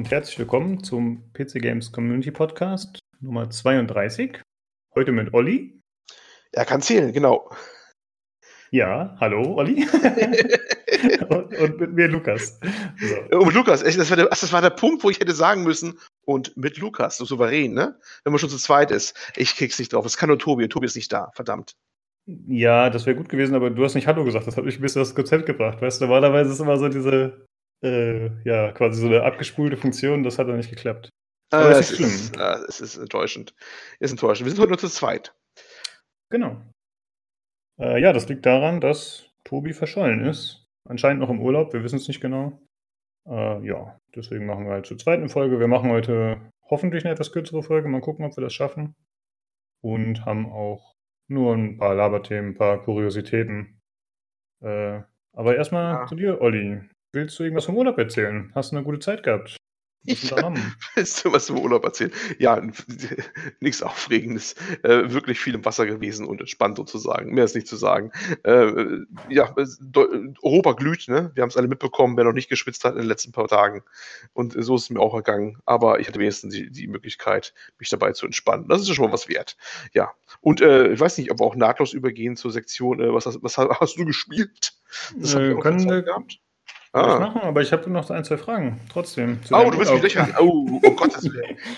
und herzlich willkommen zum PC Games Community Podcast Nummer 32. Heute mit Olli. Er kann zählen, genau. Ja, hallo Olli. und, und, mit mir Lukas. So. Und Lukas, das war, der, das war der Punkt, wo ich hätte sagen müssen, und mit Lukas, so souverän, ne? Wenn man schon zu zweit ist. Ich krieg's nicht drauf. Es kann nur Tobi Tobi ist nicht da, verdammt. Ja, das wäre gut gewesen, aber du hast nicht Hallo gesagt. Das hat mich ein bisschen das Konzept gebracht. Weißt du, normalerweise ist immer so diese äh, ja, quasi so eine abgespulte Funktion, das hat dann nicht geklappt. Aber äh, es, ist schlimm. Ist, äh, es ist enttäuschend. Ist enttäuschend. Wir sind heute nur zu zweit. Genau. Äh, ja, das liegt daran, dass Tobi verschollen ist. Anscheinend noch im Urlaub, wir wissen es nicht genau. Äh, ja, deswegen machen wir halt zur zweiten Folge. Wir machen heute hoffentlich eine etwas kürzere Folge. Mal gucken, ob wir das schaffen. Und haben auch nur ein paar Laberthemen, ein paar Kuriositäten. Äh, aber erstmal ja. zu dir, Olli. Willst du irgendwas vom Urlaub erzählen? Hast du eine gute Zeit gehabt? Ich, willst du was zum Urlaub erzählen? Ja, nichts Aufregendes. Äh, wirklich viel im Wasser gewesen und entspannt sozusagen. Mehr ist nicht zu sagen. Äh, ja, Europa glüht, ne? Wir haben es alle mitbekommen, wer noch nicht geschwitzt hat in den letzten paar Tagen. Und so ist es mir auch ergangen. Aber ich hatte wenigstens die, die Möglichkeit, mich dabei zu entspannen. Das ist ja schon mal was wert. Ja. Und äh, ich weiß nicht, ob wir auch nahtlos übergehen zur Sektion. Äh, was, hast, was hast du gespielt? Das äh, können wir gehabt. Ah. Ich machen, aber ich habe noch ein, zwei Fragen. Trotzdem. Oh, du willst mich löchern. Oh, oh Gott,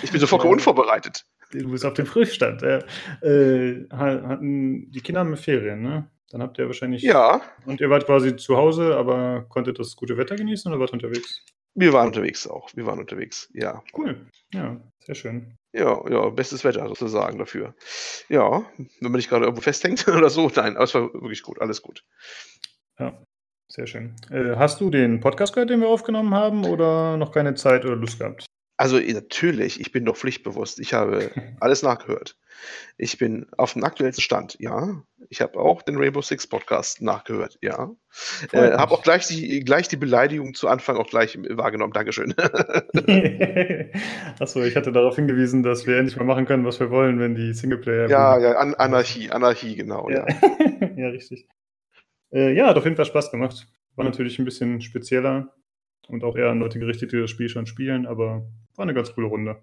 ich bin sofort unvorbereitet. Du bist auf dem Frühstand. Äh, hatten die Kinder haben Ferien, ne? Dann habt ihr wahrscheinlich. Ja. Und ihr wart quasi zu Hause, aber konntet das gute Wetter genießen oder wart unterwegs? Wir waren unterwegs auch. Wir waren unterwegs, ja. Cool. Ja, sehr schön. Ja, ja, bestes Wetter sozusagen dafür. Ja, wenn man nicht gerade irgendwo festhängt oder so. Nein, aber es war wirklich gut, alles gut. Ja, sehr schön. Äh, hast du den Podcast gehört, den wir aufgenommen haben, oder noch keine Zeit oder Lust gehabt? Also natürlich, ich bin doch pflichtbewusst. Ich habe alles nachgehört. Ich bin auf dem aktuellsten Stand, ja. Ich habe auch den Rainbow Six Podcast nachgehört, ja. Äh, habe auch gleich die, gleich die Beleidigung zu Anfang auch gleich wahrgenommen. Dankeschön. Achso, ich hatte darauf hingewiesen, dass wir endlich mal machen können, was wir wollen, wenn die Singleplayer. Ja, ja, An Anarchie, Anarchie, genau, ja. Ja, ja richtig. Äh, ja, hat auf jeden Fall Spaß gemacht. War natürlich ein bisschen spezieller und auch eher an Leute gerichtet, die das Spiel schon spielen, aber war eine ganz coole Runde.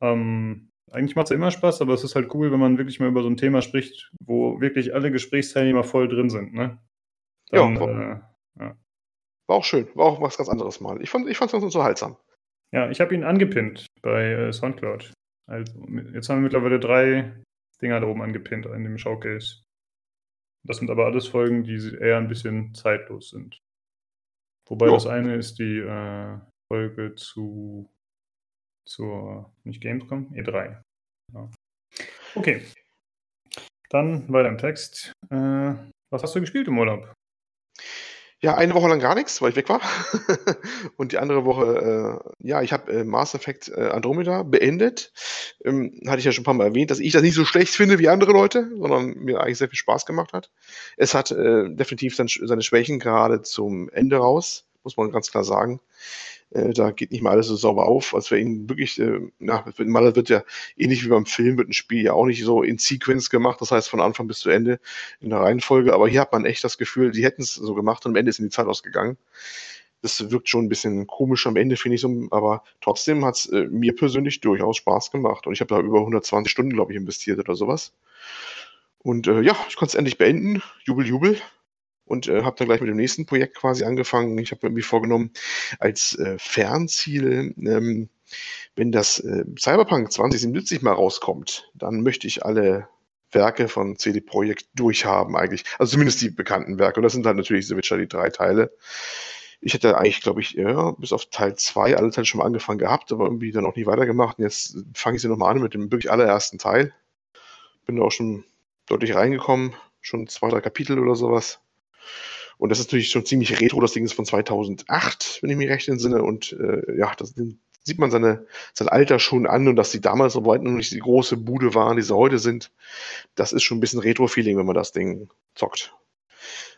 Ähm, eigentlich macht es ja immer Spaß, aber es ist halt cool, wenn man wirklich mal über so ein Thema spricht, wo wirklich alle Gesprächsteilnehmer voll drin sind. Ne? Dann, ja, war, äh, ja, war auch schön. War auch was ganz anderes mal. Ich fand es ich ganz unterhaltsam. Ja, ich habe ihn angepinnt bei äh, Soundcloud. Also, jetzt haben wir mittlerweile drei Dinger da oben angepinnt in dem Showcase. Das sind aber alles Folgen, die eher ein bisschen zeitlos sind. Wobei jo. das eine ist die äh, Folge zu zur nicht Gamescom, E3. Ja. Okay. Dann weiter im Text. Äh, was hast du gespielt im Urlaub? Ja, eine Woche lang gar nichts, weil ich weg war. und die andere Woche, äh, ja, ich habe äh, Mass Effect äh, Andromeda beendet. Ähm, hatte ich ja schon ein paar Mal erwähnt, dass ich das nicht so schlecht finde wie andere Leute, sondern mir eigentlich sehr viel Spaß gemacht hat. Es hat äh, definitiv dann seine Schwächen gerade zum Ende raus, muss man ganz klar sagen. Äh, da geht nicht mal alles so sauber auf, als wäre ihnen wirklich, äh, na, mal wird ja ähnlich wie beim Film, wird ein Spiel ja auch nicht so in Sequence gemacht, das heißt von Anfang bis zu Ende in der Reihenfolge, aber hier hat man echt das Gefühl, die hätten es so gemacht und am Ende ist in die Zeit ausgegangen. Das wirkt schon ein bisschen komisch am Ende, finde ich so, aber trotzdem hat es äh, mir persönlich durchaus Spaß gemacht und ich habe da über 120 Stunden, glaube ich, investiert oder sowas. Und äh, ja, ich konnte es endlich beenden. Jubel, Jubel und äh, habe dann gleich mit dem nächsten Projekt quasi angefangen. Ich habe mir vorgenommen, als äh, Fernziel, ähm, wenn das äh, Cyberpunk 2077 mal rauskommt, dann möchte ich alle Werke von CD Projekt durchhaben eigentlich. Also zumindest die bekannten Werke. Und das sind halt natürlich The Witcher, die drei Teile. Ich hätte eigentlich, glaube ich, ja, bis auf Teil 2 alle Teile schon mal angefangen gehabt, aber irgendwie dann auch nie weitergemacht. Und jetzt fange ich sie nochmal an mit dem wirklich allerersten Teil. Bin da auch schon deutlich reingekommen, schon zwei, drei Kapitel oder sowas. Und das ist natürlich schon ziemlich retro. Das Ding ist von 2008, wenn ich mich recht entsinne. Und äh, ja, das sieht man seine, sein Alter schon an und dass die damals so weit noch nicht die große Bude waren, die sie heute sind. Das ist schon ein bisschen Retro-Feeling, wenn man das Ding zockt.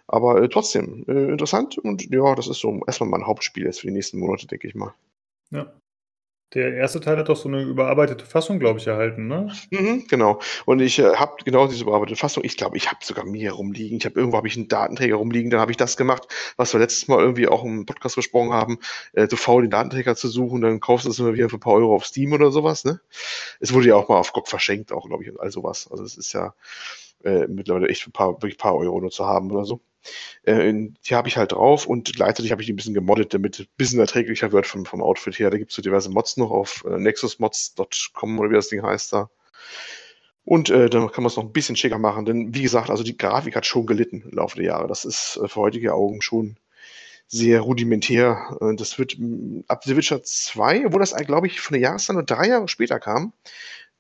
Aber äh, trotzdem äh, interessant und ja, das ist so erstmal mein Hauptspiel jetzt für die nächsten Monate, denke ich mal. Ja. Der erste Teil hat doch so eine überarbeitete Fassung, glaube ich, erhalten, ne? Mhm, genau. Und ich äh, habe genau diese überarbeitete Fassung. Ich glaube, ich habe sogar mir rumliegen. Ich habe irgendwo habe ich einen Datenträger rumliegen. Dann habe ich das gemacht, was wir letztes Mal irgendwie auch im Podcast besprochen haben, äh, zu faul den Datenträger zu suchen. Dann kaufst du es immer wieder für ein paar Euro auf Steam oder sowas. Ne? Es wurde ja auch mal auf GOG verschenkt, auch glaube ich und all sowas. Also es ist ja äh, mittlerweile echt ein paar wirklich ein paar Euro nur zu haben oder so. Äh, die habe ich halt drauf und gleichzeitig habe ich die ein bisschen gemoddet, damit ein bisschen erträglicher wird vom, vom Outfit her. Da gibt es so diverse Mods noch auf äh, nexusmods.com oder wie das Ding heißt da. Und äh, dann kann man es noch ein bisschen schicker machen, denn wie gesagt, also die Grafik hat schon gelitten im Laufe der Jahre. Das ist äh, für heutige Augen schon sehr rudimentär. Äh, das wird ab The Witcher 2, obwohl das, glaube ich, von der Jahreszeit nur drei Jahre später kam,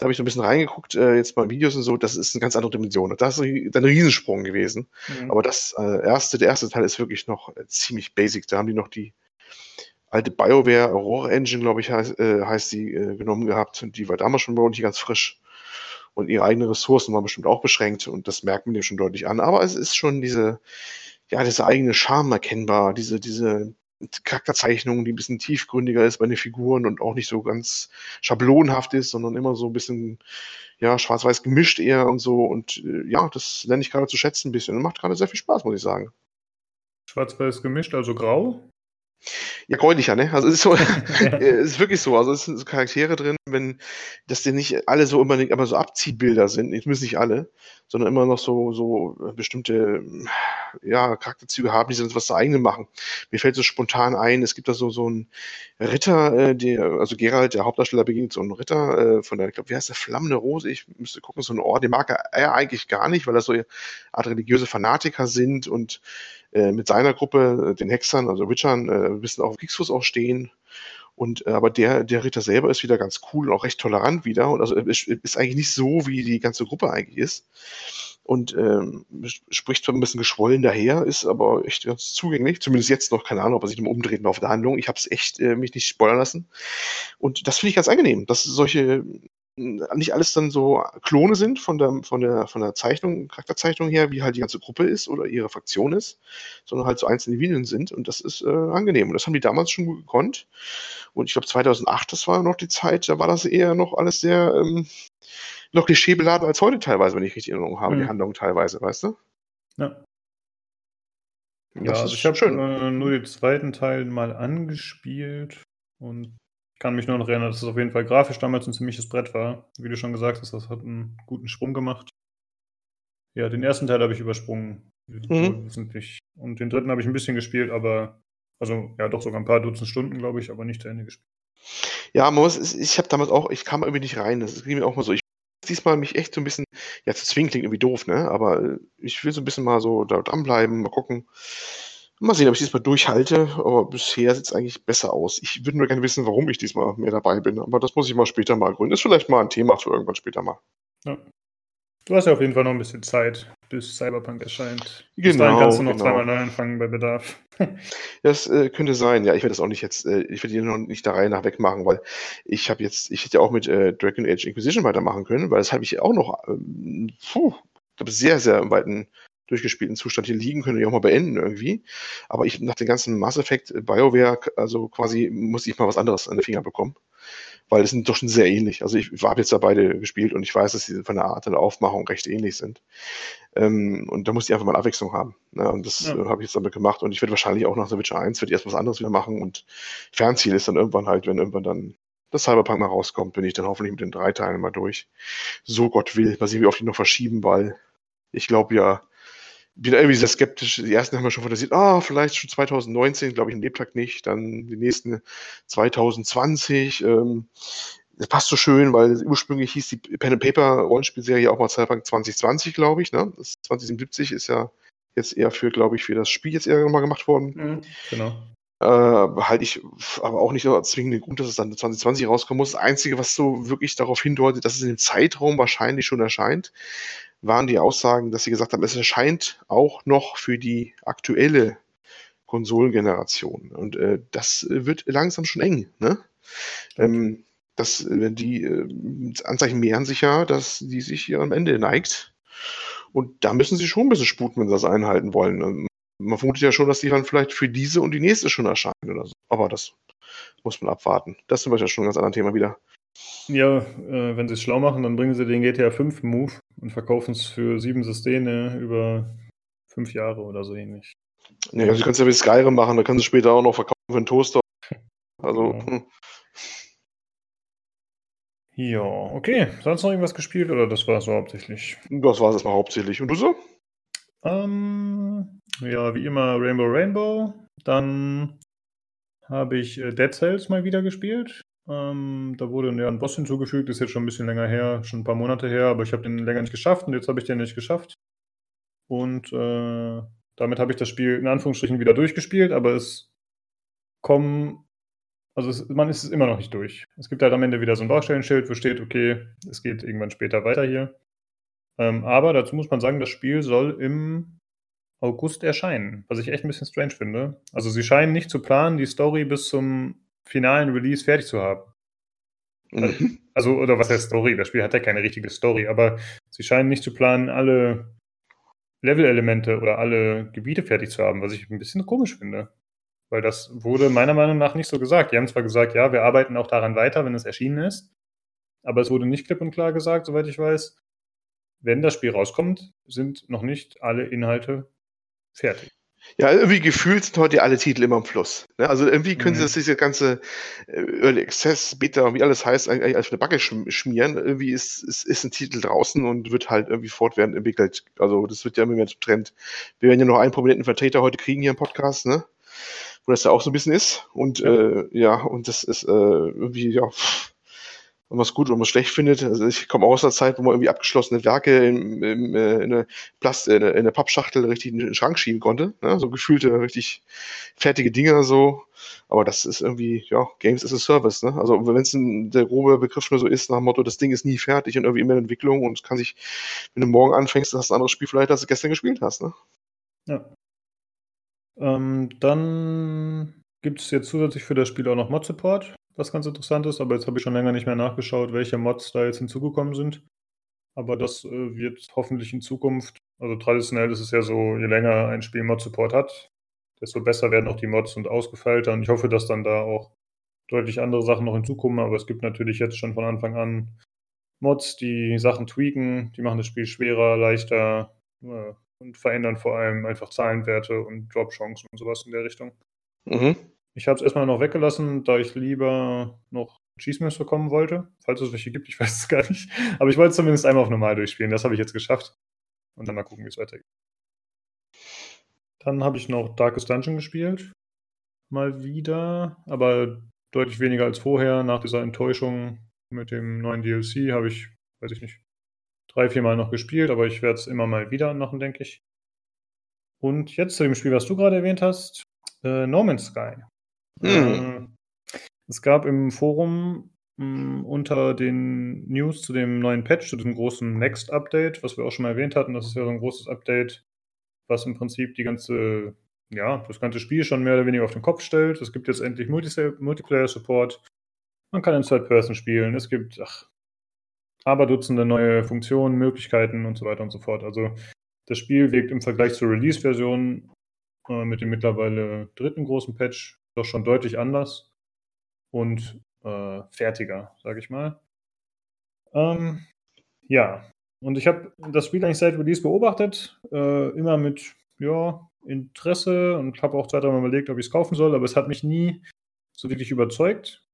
da habe ich so ein bisschen reingeguckt, äh, jetzt mal Videos und so, das ist eine ganz andere Dimension. Das ist ein Riesensprung gewesen. Mhm. Aber das äh, erste, der erste Teil ist wirklich noch äh, ziemlich basic. Da haben die noch die alte BioWare Aurora Engine, glaube ich, heißt, äh, heißt die, äh, genommen gehabt. Und die war damals schon nicht ganz frisch. Und ihre eigenen Ressourcen waren bestimmt auch beschränkt. Und das merkt man dir schon deutlich an. Aber es ist schon diese, ja, diese eigene Charme erkennbar, diese, diese Charakterzeichnung, die ein bisschen tiefgründiger ist bei den Figuren und auch nicht so ganz schablonhaft ist, sondern immer so ein bisschen, ja, schwarz-weiß gemischt eher und so. Und äh, ja, das lerne ich gerade zu schätzen ein bisschen macht gerade sehr viel Spaß, muss ich sagen. Schwarz-weiß gemischt, also grau? Ja, gräulicher, ne? Also es ist so, es ist wirklich so. Also es sind so Charaktere drin, wenn, dass die nicht alle so unbedingt aber so Abziehbilder sind, ich muss nicht alle, sondern immer noch so, so bestimmte, ja, Charakterzüge haben, die sind was zu eigenen machen. Mir fällt so spontan ein, es gibt da so, so einen Ritter, äh, der, also Gerald, der Hauptdarsteller, begegnet so einen Ritter äh, von der, ich glaube, wie heißt der, Flammende Rose? Ich müsste gucken, so ein Ort, den mag er, er eigentlich gar nicht, weil das so Art religiöse Fanatiker sind und äh, mit seiner Gruppe, äh, den Hexern, also Witchern, äh, ein bisschen auf Kriegsfuß auch stehen. Und, äh, aber der, der Ritter selber ist wieder ganz cool und auch recht tolerant wieder. Und also ist, ist eigentlich nicht so, wie die ganze Gruppe eigentlich ist. Und ähm, spricht zwar ein bisschen geschwollen daher, ist aber echt ganz zugänglich. Zumindest jetzt noch, keine Ahnung, ob er sich noch umdreht auf der Handlung. Ich habe es echt äh, mich nicht spoilern lassen. Und das finde ich ganz angenehm, dass solche nicht alles dann so Klone sind von der, von der, von der Zeichnung, Charakterzeichnung her, wie halt die ganze Gruppe ist oder ihre Fraktion ist, sondern halt so einzelne Individuen sind und das ist äh, angenehm. Und das haben die damals schon gut gekonnt. Und ich glaube 2008, das war noch die Zeit, da war das eher noch alles sehr, ähm, noch klischeebeladen als heute teilweise, wenn ich richtig Erinnerung habe, mhm. die Handlung teilweise, weißt du? Ja. Ja, also ich habe äh, nur den zweiten Teil mal angespielt und kann mich nur noch erinnern, dass es auf jeden Fall grafisch damals ein ziemliches Brett war. Wie du schon gesagt hast, das hat einen guten Sprung gemacht. Ja, den ersten Teil habe ich übersprungen. Mhm. Und den dritten habe ich ein bisschen gespielt, aber, also ja, doch sogar ein paar Dutzend Stunden, glaube ich, aber nicht zu Ende gespielt. Ja, muss, ich habe damals auch, ich kam irgendwie nicht rein. Das ging mir auch mal so. Ich diesmal mich echt so ein bisschen, ja, zu zwingen klingt irgendwie doof, ne? Aber äh, ich will so ein bisschen mal so da dranbleiben, mal gucken. Mal sehen, ob ich diesmal durchhalte, aber bisher sieht es eigentlich besser aus. Ich würde nur gerne wissen, warum ich diesmal mehr dabei bin, aber das muss ich mal später mal gründen. Ist vielleicht mal ein Thema für irgendwann später mal. Ja. Du hast ja auf jeden Fall noch ein bisschen Zeit, bis Cyberpunk erscheint. Genau. Bis dahin kannst du noch genau. zweimal neu anfangen bei Bedarf. das äh, könnte sein, ja. Ich werde das auch nicht jetzt, äh, ich werde die noch nicht der Reihe nach wegmachen, weil ich habe jetzt, ich hätte ja auch mit äh, Dragon Age Inquisition weitermachen können, weil das habe ich auch noch, ähm, puh, ich glaube, sehr, sehr im weiten durchgespielten Zustand hier liegen, können die auch mal beenden irgendwie. Aber ich nach dem ganzen Mass Effect äh, BioWare, also quasi muss ich mal was anderes an den Finger bekommen. Weil es sind doch schon sehr ähnlich. Also ich habe jetzt da beide gespielt und ich weiß, dass sie von der Art der Aufmachung recht ähnlich sind. Ähm, und da muss ich einfach mal Abwechslung haben. Ja, und das ja. äh, habe ich jetzt damit gemacht. Und ich werde wahrscheinlich auch nach The Witcher 1 werde ich erst was anderes wieder machen. Und Fernziel ist dann irgendwann halt, wenn irgendwann dann das Cyberpunk mal rauskommt, bin ich dann hoffentlich mit den drei Teilen mal durch. So Gott will. Mal sehen, wie oft die noch verschieben, weil ich glaube ja, bin irgendwie sehr skeptisch. Die ersten haben wir schon fantasiert, ah, vielleicht schon 2019, glaube ich, im Lebtag nicht. Dann die nächsten 2020. Ähm, das passt so schön, weil ursprünglich hieß die Pen and Paper Rollenspielserie auch mal Cyberpunk 2020, glaube ich. Ne? Das 2077 ist ja jetzt eher für, glaube ich, für das Spiel jetzt eher nochmal gemacht worden. Mhm, genau. Äh, halte ich aber auch nicht als zwingenden Grund, dass es dann 2020 rauskommen muss. Das Einzige, was so wirklich darauf hindeutet, dass es in dem Zeitraum wahrscheinlich schon erscheint, waren die Aussagen, dass sie gesagt haben, es erscheint auch noch für die aktuelle Konsolengeneration. Und äh, das wird langsam schon eng. Ne? Ähm, das, äh, die äh, Anzeichen mehren sich ja, dass die sich hier am Ende neigt. Und da müssen sie schon ein bisschen sputen, wenn sie das einhalten wollen. Ähm, man vermutet ja schon, dass die dann vielleicht für diese und die nächste schon erscheinen oder so. Aber das muss man abwarten. Das ist zum Beispiel schon ein ganz anderes Thema wieder. Ja, äh, wenn sie es schlau machen, dann bringen sie den GTA 5 Move und verkaufen es für sieben Systeme über fünf Jahre oder so ähnlich. Ja, also du kannst ja wie Skyrim machen, da kannst du später auch noch verkaufen für einen Toaster. Also. Ja. Hm. Ja, okay. Sonst noch irgendwas gespielt oder das war so hauptsächlich? Das war es erstmal hauptsächlich. Und du so? Ähm, ja, wie immer Rainbow Rainbow. Dann habe ich äh, Dead Cells mal wieder gespielt. Ähm, da wurde ja ein Boss hinzugefügt, ist jetzt schon ein bisschen länger her, schon ein paar Monate her, aber ich habe den länger nicht geschafft und jetzt habe ich den nicht geschafft. Und äh, damit habe ich das Spiel in Anführungsstrichen wieder durchgespielt, aber es kommen, also es, man ist immer noch nicht durch. Es gibt halt am Ende wieder so ein Baustellenschild, wo steht, okay, es geht irgendwann später weiter hier. Ähm, aber dazu muss man sagen, das Spiel soll im August erscheinen, was ich echt ein bisschen strange finde. Also sie scheinen nicht zu planen, die Story bis zum finalen Release fertig zu haben. Mhm. Also, oder was heißt Story? Das Spiel hat ja keine richtige Story, aber sie scheinen nicht zu planen, alle Level-Elemente oder alle Gebiete fertig zu haben, was ich ein bisschen komisch finde. Weil das wurde meiner Meinung nach nicht so gesagt. Die haben zwar gesagt, ja, wir arbeiten auch daran weiter, wenn es erschienen ist, aber es wurde nicht klipp und klar gesagt, soweit ich weiß, wenn das Spiel rauskommt, sind noch nicht alle Inhalte fertig. Ja, irgendwie gefühlt sind heute alle Titel immer im Fluss. Ne? Also irgendwie können sie Mhm. das diese ganze äh, Early Access, Beta, wie alles heißt, eigentlich als eine Backe schm- schmieren. Irgendwie ist, ist, ist ein Titel draußen und wird halt irgendwie fortwährend entwickelt. Also das wird ja immer mehr zum Trend. Wir werden ja noch einen prominenten Vertreter heute kriegen hier im Podcast, ne? Wo das ja auch so ein bisschen ist. Und Ja. äh, ja, und das ist äh, irgendwie, ja, pff, wenn man es gut oder man es schlecht findet. Also ich komme auch aus einer Zeit, wo man irgendwie abgeschlossene Werke in, in, äh, in, eine Plast in, eine, in eine Pappschachtel richtig in den Schrank schieben konnte. Ne? So gefühlte, richtig fertige Dinger so. Aber das ist irgendwie, ja, Games as a Service. Ne? Also wenn es der grobe Begriff nur so ist, nach dem Motto, das Ding ist nie fertig und irgendwie immer in Entwicklung und es kann sich, wenn du morgen anfängst, hast du ein anderes Spiel vielleicht, als du gestern gespielt hast. Ne? Ja. Ähm, dann gibt es jetzt zusätzlich für das Spiel auch noch Mod-Support, was ganz interessant ist, aber jetzt habe ich schon länger nicht mehr nachgeschaut, welche Mods da jetzt hinzugekommen sind. Aber das äh, wird hoffentlich in Zukunft, also traditionell ist es ja so, je länger ein Spiel Mod-Support hat, desto besser werden auch die Mods und ausgefeilter. Und ich hoffe, dass dann da auch deutlich andere Sachen noch hinzukommen, aber es gibt natürlich jetzt schon von Anfang an Mods, die Sachen tweaken, die machen das Spiel schwerer, leichter äh, und verändern vor allem einfach Zahlenwerte und Drop-Chancen und sowas in der Richtung. Mhm. Ich habe es erstmal noch weggelassen, da ich lieber noch Cheese bekommen wollte, falls es welche gibt, ich weiß es gar nicht. Aber ich wollte es zumindest einmal auf normal durchspielen, das habe ich jetzt geschafft. Und dann mal gucken, wie es weitergeht. Dann habe ich noch Darkest Dungeon gespielt. Mal wieder, aber deutlich weniger als vorher. Nach dieser Enttäuschung mit dem neuen DLC habe ich, weiß ich nicht, drei, vier Mal noch gespielt, aber ich werde es immer mal wieder machen, denke ich. Und jetzt zu dem Spiel, was du gerade erwähnt hast, äh, No Man's Sky. Mhm. Es gab im Forum mh, unter den News zu dem neuen Patch, zu diesem großen Next-Update, was wir auch schon mal erwähnt hatten, das ist ja so ein großes Update, was im Prinzip die ganze, ja, das ganze Spiel schon mehr oder weniger auf den Kopf stellt. Es gibt jetzt endlich Multiplayer-Support. Man kann in Third-Person spielen. Es gibt, ach, aber Dutzende neue Funktionen, Möglichkeiten und so weiter und so fort. Also das Spiel wirkt im Vergleich zur Release-Version äh, mit dem mittlerweile dritten großen Patch doch schon deutlich anders und äh, fertiger, sage ich mal. Ähm, ja, und ich habe das Spiel eigentlich seit Release beobachtet, äh, immer mit ja, Interesse und habe auch zwei, dreimal überlegt, ob ich es kaufen soll, aber es hat mich nie so wirklich überzeugt.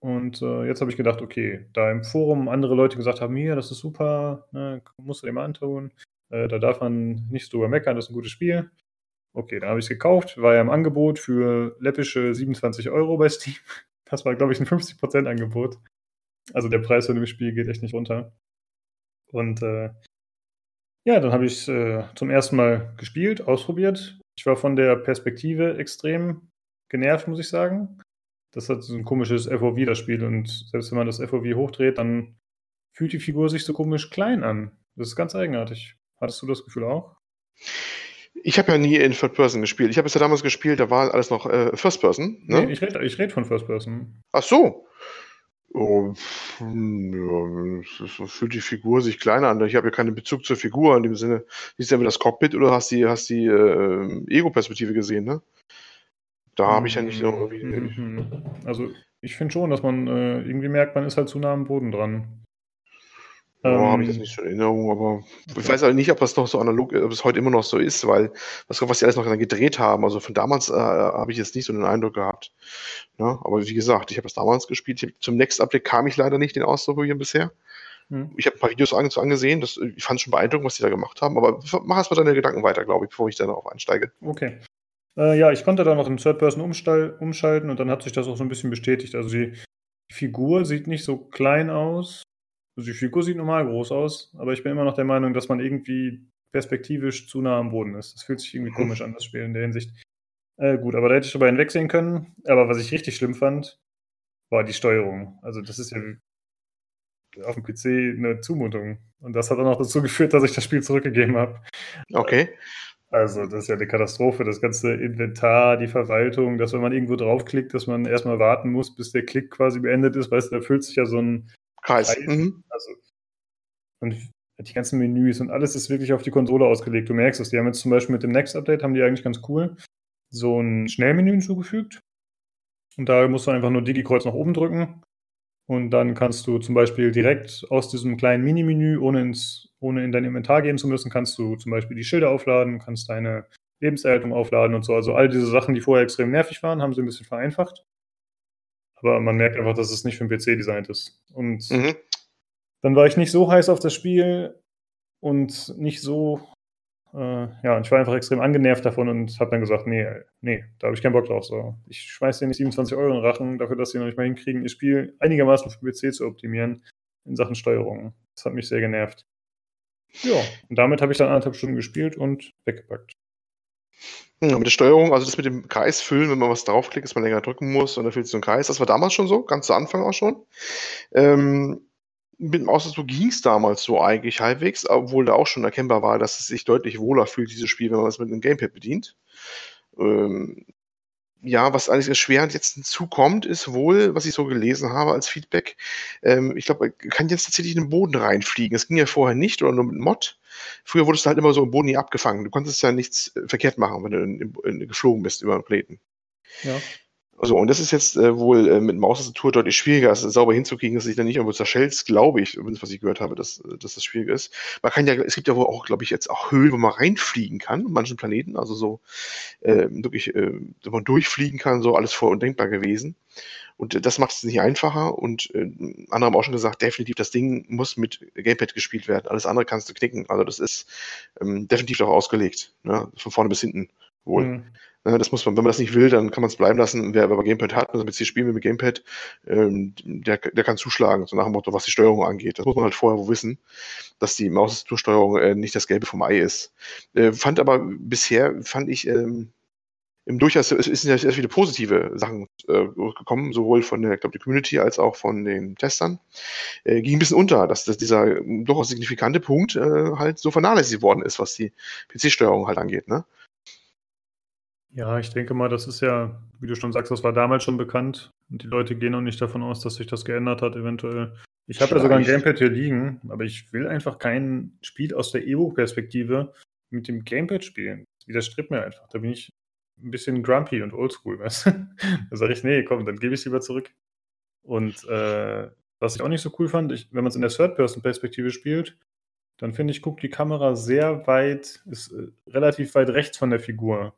Und äh, jetzt habe ich gedacht, okay, da im Forum andere Leute gesagt haben, hier, das ist super, ne, musst du dir mal antun, äh, da darf man nicht drüber meckern, das ist ein gutes Spiel. Okay, dann habe ich es gekauft, war ja im Angebot für läppische 27 Euro bei Steam. Das war, glaube ich, ein 50% Angebot. Also der Preis von dem Spiel geht echt nicht runter. Und äh, ja, dann habe ich es äh, zum ersten Mal gespielt, ausprobiert. Ich war von der Perspektive extrem genervt, muss ich sagen. Das hat so ein komisches FOV, das Spiel. Und selbst wenn man das FOV hochdreht, dann fühlt die Figur sich so komisch klein an. Das ist ganz eigenartig. Hattest du das Gefühl auch? Ich habe ja nie in Third Person gespielt. Ich habe es ja damals gespielt, da war alles noch äh, First Person. Ne? Nee, ich rede ich red von First Person. Ach so. Oh, ja, fühlt die Figur sich kleiner an. Ich habe ja keinen Bezug zur Figur in dem Sinne. Siehst du entweder das Cockpit oder hast die, hast die äh, Ego-Perspektive gesehen, ne? Da habe ich ja nicht so irgendwie. Mhm. Also ich finde schon, dass man äh, irgendwie merkt, man ist halt zu nah am Boden dran. Oh, habe ich das Ähm, nicht so in Erinnerung, aber ich okay. weiß halt nicht, ob das noch so analog, ob es heute immer noch so ist, weil was, was die alles noch gedreht haben. Also von damals äh, habe ich jetzt nicht so den Eindruck gehabt. Ja, aber wie gesagt, ich habe das damals gespielt. Ich, zum Next Update kam ich leider nicht, den auszuprobieren bisher. Hm. Ich habe ein paar Videos an, angesehen, das, ich fand es schon beeindruckend, was die da gemacht haben, aber mach erst mal deine Gedanken weiter, glaube ich, bevor ich da darauf einsteige. Okay. Äh, ja, ich konnte da noch in Third Person umschalten und dann hat sich das auch so ein bisschen bestätigt. Also die Figur sieht nicht so klein aus. Also die Figur sieht normal groß aus, aber ich bin immer noch der Meinung, dass man irgendwie perspektivisch zu nah am Boden ist. Das fühlt sich irgendwie Mhm. komisch an, das Spiel in der Hinsicht. Äh, gut, aber da hätte ich drüber hinwegsehen können. Aber was ich richtig schlimm fand, war die Steuerung. Also das ist ja auf dem PC eine Zumutung. Und das hat dann auch dazu geführt, dass ich das Spiel zurückgegeben habe. Okay. Also, das ist ja eine Katastrophe. Das ganze Inventar, die Verwaltung, dass wenn man irgendwo draufklickt, dass man erstmal warten muss, bis der Klick quasi beendet ist. Weißt du, da fühlt sich ja so ein Kreis. Mhm. Also, und die ganzen Menüs und alles ist wirklich auf die Konsole ausgelegt. Du merkst es. Die haben jetzt zum Beispiel mit dem Next Update, haben die eigentlich ganz cool, so ein Schnellmenü hinzugefügt. Und da musst du einfach nur Digi-Kreuz nach oben drücken. Und dann kannst du zum Beispiel direkt aus diesem kleinen Mini-Menü, ohne, ins, ohne in dein Inventar gehen zu müssen, kannst du zum Beispiel die Schilder aufladen, kannst deine Lebenserhaltung aufladen und so. Also all diese Sachen, die vorher extrem nervig waren, haben sie ein bisschen vereinfacht. Aber man merkt einfach, dass es nicht für den PC designt ist. Und Mhm. dann war ich nicht so heiß auf das Spiel und nicht so, äh, ja, ich war einfach extrem angenervt davon und habe dann gesagt, nee, nee, da habe ich keinen Bock drauf. So. Ich schmeiß dir nicht 27 Euro in den Rachen dafür, dass sie noch nicht mal hinkriegen, ihr Spiel einigermaßen für den PC zu optimieren in Sachen Steuerung. Das hat mich sehr genervt. Ja, und damit habe ich dann anderthalb Stunden gespielt und weggepackt. Ja, mit der Steuerung, also das mit dem Kreis füllen, wenn man was draufklickt, dass man länger drücken muss und dann füllt sich so ein Kreis. Das war damals schon so, ganz zu Anfang auch schon. Ähm, mit dem Ausdruck ging es damals so eigentlich halbwegs, obwohl da auch schon erkennbar war, dass es sich deutlich wohler fühlt, dieses Spiel, wenn man es mit einem Gamepad bedient. Ähm, ja, was eigentlich erschwerend jetzt hinzukommt, ist wohl, was ich so gelesen habe als Feedback, ähm, ich glaube, man kann jetzt tatsächlich in den Boden reinfliegen. Das ging ja vorher nicht oder nur mit Mod. Früher wurdest du halt immer so im Boden nie abgefangen. Du konntest ja nichts äh, verkehrt machen, wenn du in, in, in, geflogen bist über den Planeten. Ja. Also, und das ist jetzt äh, wohl äh, mit Maustastatur deutlich schwieriger, es sauber hinzukriegen, dass sich dann nicht irgendwo zerschellst, glaube ich, was ich gehört habe, dass, dass das schwierig ist. Man kann ja, es gibt ja wohl auch, glaube ich, jetzt auch Höhlen, wo man reinfliegen kann, manchen Planeten, also so äh, wirklich, äh, wo man durchfliegen kann, so alles voll undenkbar gewesen. Und äh, das macht es nicht einfacher. Und äh, andere haben auch schon gesagt, definitiv, das Ding muss mit Gamepad gespielt werden. Alles andere kannst du knicken. Also das ist ähm, definitiv darauf ausgelegt, ne? von vorne bis hinten wohl. Mhm. Ja, das muss man, wenn man das nicht will, dann kann man es bleiben lassen. Wer aber Gamepad hat, also mit PC spielen wir mit Gamepad, ähm, der, der kann zuschlagen, so nach dem Motto, was die Steuerung angeht. Das muss man halt vorher wissen, dass die Maustastatursteuerung äh, nicht das Gelbe vom Ei ist. Äh, fand aber bisher, fand ich, ähm, im durchaus, es sind ja sehr viele positive Sachen äh, gekommen, sowohl von der, glaube, Community als auch von den Testern. Äh, ging ein bisschen unter, dass, dass dieser durchaus signifikante Punkt äh, halt so vernachlässigt worden ist, was die PC-Steuerung halt angeht, ne? Ja, ich denke mal, das ist ja, wie du schon sagst, das war damals schon bekannt und die Leute gehen auch nicht davon aus, dass sich das geändert hat, eventuell. Ich habe ja sogar ein. Gamepad hier liegen, aber ich will einfach kein Spiel aus der Ego-Perspektive mit dem Gamepad spielen. Das widerstrebt mir einfach. Da bin ich ein bisschen grumpy und oldschool, weißt du? Da sage ich, nee, komm, dann gebe ich es lieber zurück. Und äh, was ich auch nicht so cool fand, ich, wenn man es in der Third-Person-Perspektive spielt, dann finde ich, guckt die Kamera sehr weit, ist äh, relativ weit rechts von der Figur.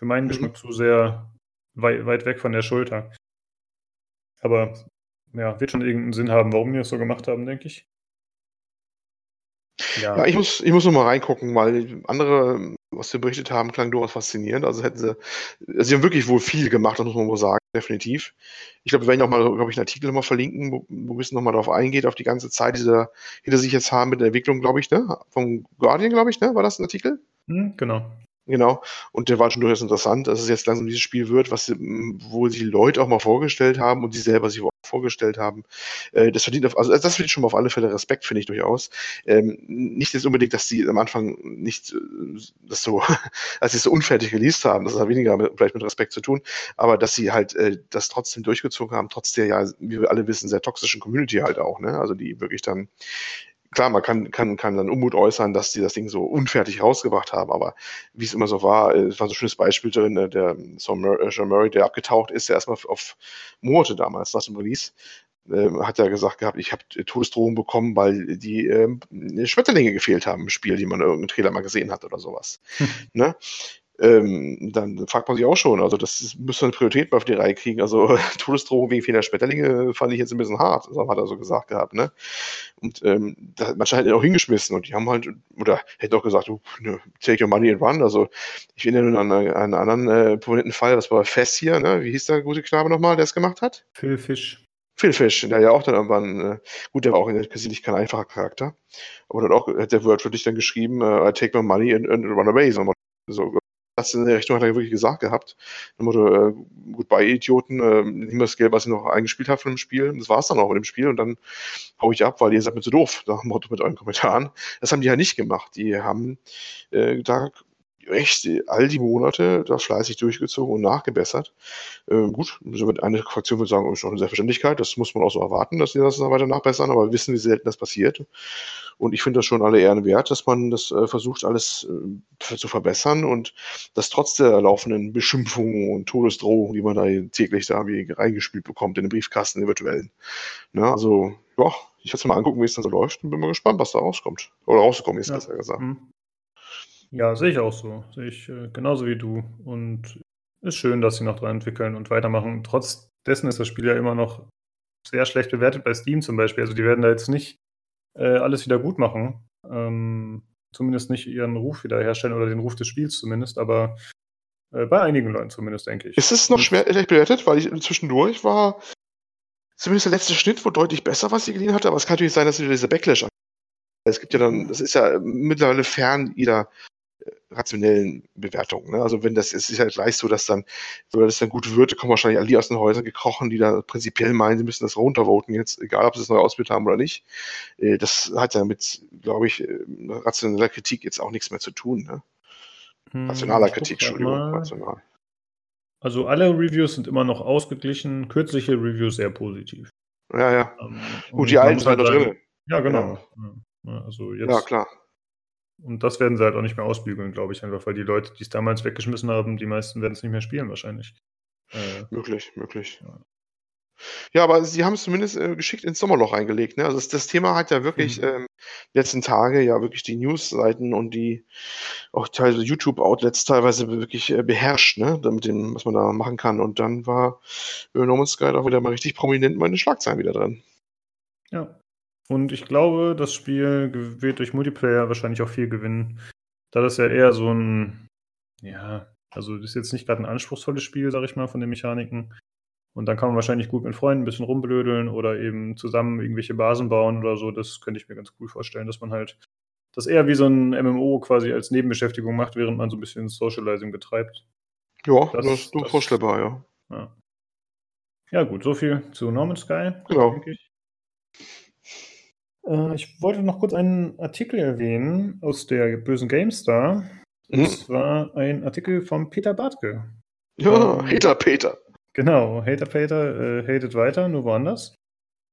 Für meinen Mhm. Geschmack zu sehr wei weit weg von der Schulter. Aber ja, wird schon irgendeinen Sinn haben, warum die das so gemacht haben, denke ich. Ja, ich muss, ich muss noch mal reingucken, weil andere, was wir berichtet haben, klang durchaus faszinierend. Also hätten sie, also sie haben wirklich wohl viel gemacht, das muss man wohl sagen, definitiv. Ich glaube, wir werden auch mal, glaube ich, einen Artikel noch mal verlinken, wo, wo ein bisschen noch mal darauf eingeht, auf die ganze Zeit, die sie hinter sich jetzt haben mit der Entwicklung, glaube ich, ne? Vom Guardian, glaube ich, ne? War das ein Artikel? Hm, genau. Genau. Und der war schon durchaus interessant, dass es jetzt langsam dieses Spiel wird, was m, wohl die Leute auch mal vorgestellt haben und sie selber sich auch vorgestellt haben. Äh, das verdient auf, also das verdient schon mal auf alle Fälle Respekt, finde ich durchaus. Ähm, nicht jetzt unbedingt, dass sie am Anfang nicht äh, das so, als sie es so unfertig geleast haben, das hat weniger mit, vielleicht mit Respekt zu tun, aber dass sie halt äh, das trotzdem durchgezogen haben, trotz der ja, wie wir alle wissen, sehr toxischen Community halt auch, ne? Also die wirklich dann klar, man kann, kann, kann dann Unmut äußern, dass die das Ding so unfertig rausgebracht haben, aber wie es immer so war, äh, es war so ein schönes Beispiel drin, äh, der Sean Murray, der abgetaucht ist, der erstmal auf Monate damals nach dem Release, äh, hat er gesagt gehabt, ich habe Todesdrohungen bekommen, weil die äh, Schmetterlinge gefehlt haben im Spiel, die man in irgendeinem Trailer mal gesehen hat oder sowas. Hm. Ne? Ähm, dann fragt man sich auch schon, also das müsste eine Priorität mal auf die Reihe kriegen. Also Todesdrohung wegen fehlender Schmetterlinge fand ich jetzt ein bisschen hart, hat er so gesagt gehabt, ne? Und ähm, da hat man ihn auch hingeschmissen und die haben halt, oder hätte auch gesagt, oh, ne, take your money and run. Also ich erinnere nur an einen, einen anderen äh, prominenten Fall, das war Fest hier, ne? Wie hieß der gute Knabe nochmal, der es gemacht hat? Phil Fish. Phil Fish, der ja auch dann irgendwann, äh, gut, der war auch in der Sicherlich kein einfacher Charakter, aber dann auch hat der Word für dich dann geschrieben, uh, I take my money and, and run away, so, so das in der Richtung hat er wirklich gesagt gehabt. Dann Motto, äh, goodbye, Idioten, äh, nimm das Geld, was ich noch eingespielt habe von dem Spiel. Das war es dann auch mit dem Spiel und dann hau ich ab, weil ihr seid mir zu doof, nach dem Motto mit euren Kommentaren. Das haben die ja nicht gemacht. Die haben äh, da echt all die Monate da fleißig durchgezogen und nachgebessert. Ähm, gut, eine Fraktion würde sagen, ist doch eine Selbstverständlichkeit, das muss man auch so erwarten, dass sie das weiter nachbessern, aber wir wissen, wie selten das passiert. Und ich finde das schon alle Ehren wert, dass man das äh, versucht, alles äh, zu verbessern und das trotz der laufenden Beschimpfungen und Todesdrohungen, die man da täglich da wie reingespielt bekommt in den Briefkasten, in den virtuellen. Na, ne, also, ja, ich werde es mal angucken, wie es dann so läuft und bin mal gespannt, was da rauskommt. Oder rausgekommen ist, ja. besser gesagt. Mhm. Ja, sehe ich auch so. Sehe ich äh, genauso wie du. Und ist schön, dass sie noch dran entwickeln und weitermachen. Trotz dessen ist das Spiel ja immer noch sehr schlecht bewertet bei Steam zum Beispiel. Also die werden da jetzt nicht äh, alles wieder gut machen. Ähm, zumindest nicht ihren Ruf wiederherstellen oder den Ruf des Spiels zumindest, aber äh, bei einigen Leuten zumindest, denke ich. Ist es noch schwer schlecht bewertet? Weil ich zwischendurch war zumindest der letzte Schnitt wohl deutlich besser, was sie geliehen hatte, aber es kann natürlich sein, dass wieder diese Backlash es gibt ja dann, das ist ja mittlerweile fern jeder rationellen Bewertungen. Ne? Also wenn das ist, ist ja gleich so, dass dann, wenn das dann gut wird, kommen wahrscheinlich alle aus den Häusern gekrochen, die da prinzipiell meinen, sie müssen das runtervoten jetzt, egal ob sie es neu ausgebildet haben oder nicht. Äh, das hat ja mit, glaube ich, äh, rationeller Kritik jetzt auch nichts mehr zu tun. Ne? Hm, Rationaler hm, Kritik, Entschuldigung. Rational. Also alle Reviews sind immer noch ausgeglichen, kürzliche Reviews sehr positiv. Ja, ja. Ähm, Gut, die alten sind da drin. Ja, genau. Ja. Also jetzt, ja, klar. Und das werden sie halt auch nicht mehr ausbügeln, glaube ich, einfach, weil die Leute, die es damals weggeschmissen haben, die meisten werden es nicht mehr spielen wahrscheinlich. Äh, möglich, möglich. Ja. ja. aber sie haben es zumindest äh, geschickt ins Sommerloch reingelegt. Ne? Also das, das, Thema hat ja wirklich mhm. ähm, letzten Tage ja wirklich die Newsseiten und die auch teilweise YouTube-Outlets teilweise wirklich äh, beherrscht, ne? mit dem, was man da machen kann. Und dann war äh, No Man's Sky auch wieder mal richtig prominent meine Schlagzeilen wieder drin. Ja, und ich glaube, das Spiel wird durch Multiplayer wahrscheinlich auch viel gewinnen. Da das ja eher so ein, ja, also das ist jetzt nicht gerade ein anspruchsvolles Spiel, sag ich mal, von den Mechaniken. Und dann kann man wahrscheinlich gut mit Freunden ein bisschen rumblödeln oder eben zusammen irgendwelche Basen bauen oder so. Das könnte ich mir ganz cool vorstellen, dass man halt das eher wie so ein MMO quasi als Nebenbeschäftigung macht, während man so ein bisschen Socializing betreibt. Ja, das, das ist durchaus vorstellbar, ja. ja. Ja, gut, so viel zu Norman Sky. Genau. Denke ich. Äh, ich wollte noch kurz einen Artikel erwähnen aus der bösen GameStar. Mhm. Und zwar ein Artikel von Peter Bartke. Ja, ähm, Hater Peter. Genau, Hater Peter äh, hatet weiter, nur woanders.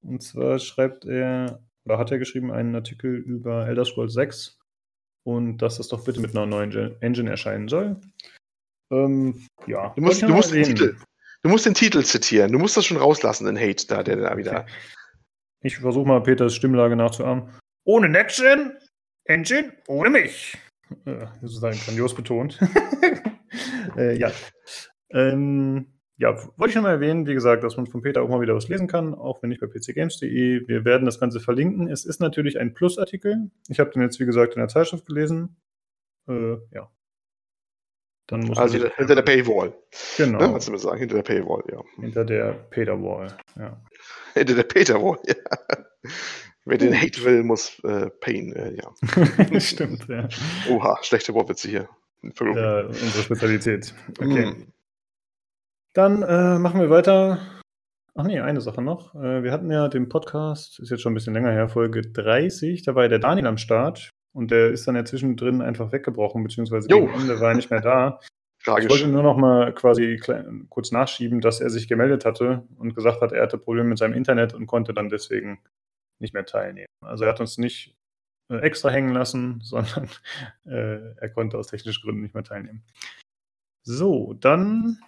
Und zwar schreibt er, oder hat er geschrieben, einen Artikel über Elder Scrolls 6 und dass das doch bitte mit einer neuen Engine erscheinen soll. Ähm, ja, du musst, du, musst den Titel, du musst den Titel zitieren. Du musst das schon rauslassen, den Hate da, der da wieder. Ich versuche mal Peters Stimmlage nachzuahmen. Ohne Next-Gen, Engine, ohne mich. Äh, sozusagen grandios betont. äh, ja. Ähm, ja, wollte ich nochmal erwähnen, wie gesagt, dass man von Peter auch mal wieder was lesen kann, auch wenn nicht bei pcgames.de. Wir werden das Ganze verlinken. Es ist natürlich ein Plus-Artikel. Ich habe den jetzt, wie gesagt, in der Zeitschrift gelesen. Äh, ja. Dann muss also hinter, hinter der Paywall. Genau. Ne, du sagen, hinter der Paywall, ja. Hinter der Peter-Wall, ja. Hinter der Peter-Wall, ja. Wer den Hate will, muss äh, Pain, äh, ja. Stimmt, ja. Oha, schlechte Wortwitze hier. Ja, unsere Spezialität. Okay. Mm. Dann äh, machen wir weiter. Ach nee, eine Sache noch. Äh, wir hatten ja den Podcast, ist jetzt schon ein bisschen länger her, Folge 30, da war der Daniel am Start und der ist dann ja zwischendrin einfach weggebrochen, beziehungsweise gegen Ende war er nicht mehr da. Tragisch. Ich wollte nur noch mal quasi klein, kurz nachschieben, dass er sich gemeldet hatte und gesagt hat, er hatte Probleme mit seinem Internet und konnte dann deswegen nicht mehr teilnehmen. Also er hat uns nicht äh, extra hängen lassen, sondern äh, er konnte aus technischen Gründen nicht mehr teilnehmen. So, dann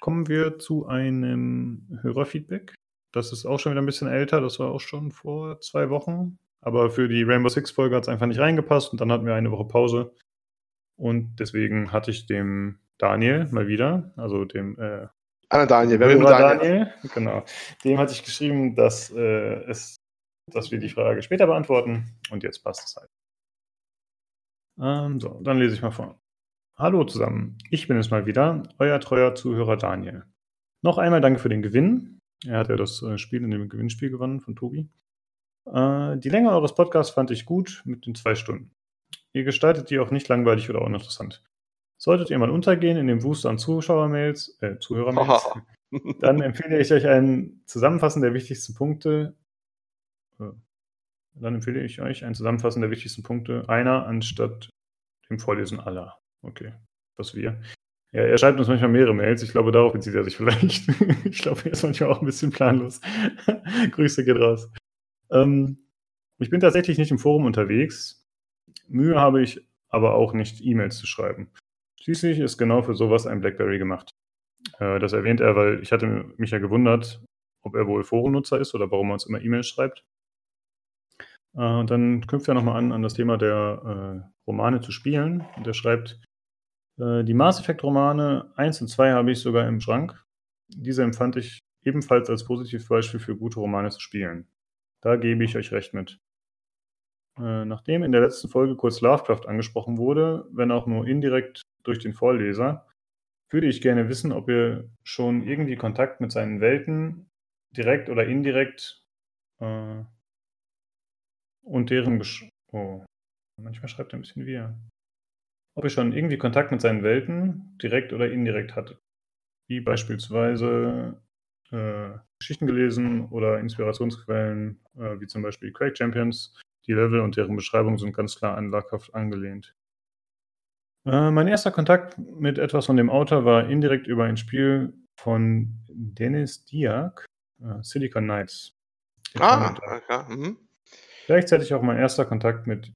kommen wir zu einem Hörerfeedback. Das ist auch schon wieder ein bisschen älter, das war auch schon vor zwei Wochen. Aber für die Rainbow Six Folge hat es einfach nicht reingepasst und dann hatten wir eine Woche Pause. Und deswegen hatte ich dem Daniel mal wieder, also dem äh, Anna Daniel, wer Daniel? Daniel, genau. Dem hatte ich geschrieben, dass, äh, es, dass wir die Frage später beantworten und jetzt passt es halt. Ähm, so, dann lese ich mal vor. Hallo zusammen, ich bin es mal wieder, euer treuer Zuhörer Daniel. Noch einmal danke für den Gewinn. Er hat ja das äh, Spiel in dem Gewinnspiel gewonnen von Tobi. Äh, die Länge eures Podcasts fand ich gut mit den zwei Stunden. Ihr gestaltet die auch nicht langweilig oder uninteressant. Solltet ihr mal untergehen in dem Wust an Zuschauermails, äh, Zuhörermails, dann empfehle ich euch ein Zusammenfassen der wichtigsten Punkte. Äh, dann empfehle ich euch ein Zusammenfassen der wichtigsten Punkte einer anstatt dem Vorlesen aller. Okay, was wir. Ja, er schreibt uns manchmal mehrere Mails. Ich glaube, darauf bezieht er sich vielleicht. ich glaube, er ist manchmal auch ein bisschen planlos. Grüße geht raus. Ähm, ich bin tatsächlich nicht im Forum unterwegs. Mühe habe ich aber auch nicht, E-Mails zu schreiben. Schließlich ist genau für sowas ein BlackBerry gemacht. Äh, das erwähnt er, weil ich hatte mich ja gewundert, ob er wohl Forumnutzer ist oder warum er uns immer E-Mails schreibt. Äh, dann knüpft er nochmal an an das Thema der äh, Romane zu spielen. Und er schreibt, äh, die Mass Effect Romane 1 und 2 habe ich sogar im Schrank. Diese empfand ich ebenfalls als positives Beispiel für gute Romane zu spielen. Da gebe ich euch recht mit. Äh, nachdem in der letzten Folge kurz Lovecraft angesprochen wurde, wenn auch nur indirekt durch den Vorleser, würde ich gerne wissen, ob ihr schon irgendwie Kontakt mit seinen Welten direkt oder indirekt äh, und deren Gesch oh, manchmal schreibt er ein bisschen wie er. Ob ihr schon irgendwie Kontakt mit seinen Welten direkt oder indirekt hattet. Wie beispielsweise äh, Geschichten gelesen oder Inspirationsquellen, äh, wie zum Beispiel Quake Champions. Die Level und deren Beschreibung sind ganz klar an Lovecraft angelehnt. Äh, mein erster Kontakt mit etwas von dem Autor war indirekt über ein Spiel von Dennis Diak, äh, Silicon Knights. Ah, okay. Mhm. Gleichzeitig auch mein erster Kontakt mit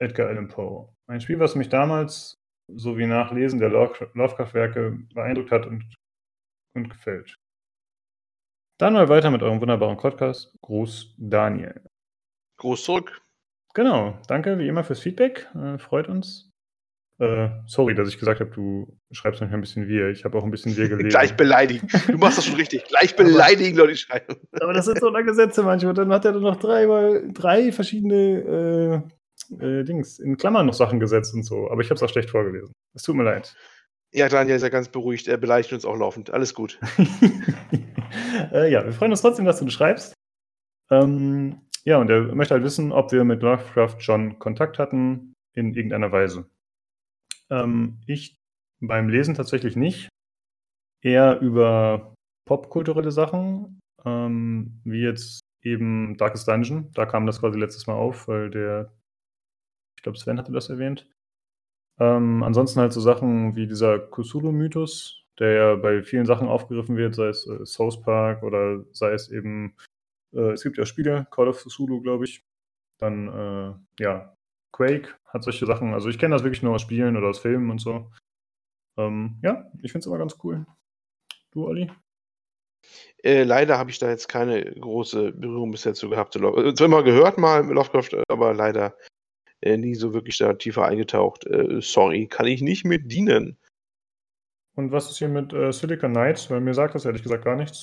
Edgar Allan Poe. Ein Spiel, was mich damals sowie nach Lesen der Lovecraft-Werke beeindruckt hat und, und gefällt. Dann mal weiter mit eurem wunderbaren Podcast. Gruß Daniel. Gruß zurück. Genau, danke wie immer fürs Feedback. Äh, freut uns. Äh, sorry, dass ich gesagt habe, du schreibst manchmal ein bisschen wir. Ich habe auch ein bisschen wir gelesen. Gleich beleidigen. Du machst das schon richtig. Gleich beleidigen, Leute, schreiben. Aber das sind so lange Sätze manchmal. Dann hat er dann noch dreimal drei verschiedene äh, äh, Dings in Klammern noch Sachen gesetzt und so. Aber ich habe es auch schlecht vorgelesen. Es tut mir leid. Ja, Daniel ist ja ganz beruhigt. Er beleidigt uns auch laufend. Alles gut. äh, ja, wir freuen uns trotzdem, dass du das schreibst. Ähm, ja, und er möchte halt wissen, ob wir mit Lovecraft schon Kontakt hatten in irgendeiner Weise. Ähm, ich beim Lesen tatsächlich nicht. Eher über popkulturelle Sachen, ähm, wie jetzt eben Darkest Dungeon. Da kam das quasi letztes Mal auf, weil der, ich glaube, Sven hatte das erwähnt. Ähm, ansonsten halt so Sachen wie dieser Cthulhu-Mythos, der ja bei vielen Sachen aufgegriffen wird, sei es äh, South Park oder sei es eben, äh, es gibt ja Spiele, Call of Cthulhu, glaube ich. Dann, äh, ja, Quake hat solche Sachen. Also ich kenne das wirklich nur aus Spielen oder aus Filmen und so. Ähm, ja, ich finde es immer ganz cool. Du, Olli? Äh, leider habe ich da jetzt keine große Berührung bisher zu gehabt. Äh, zwar immer gehört mal Lovecraft, aber leider äh, nie so wirklich da tiefer eingetaucht. Äh, sorry, kann ich nicht mit dienen. Und was ist hier mit äh, Silicon Knights? Weil mir sagt das ehrlich gesagt gar nichts.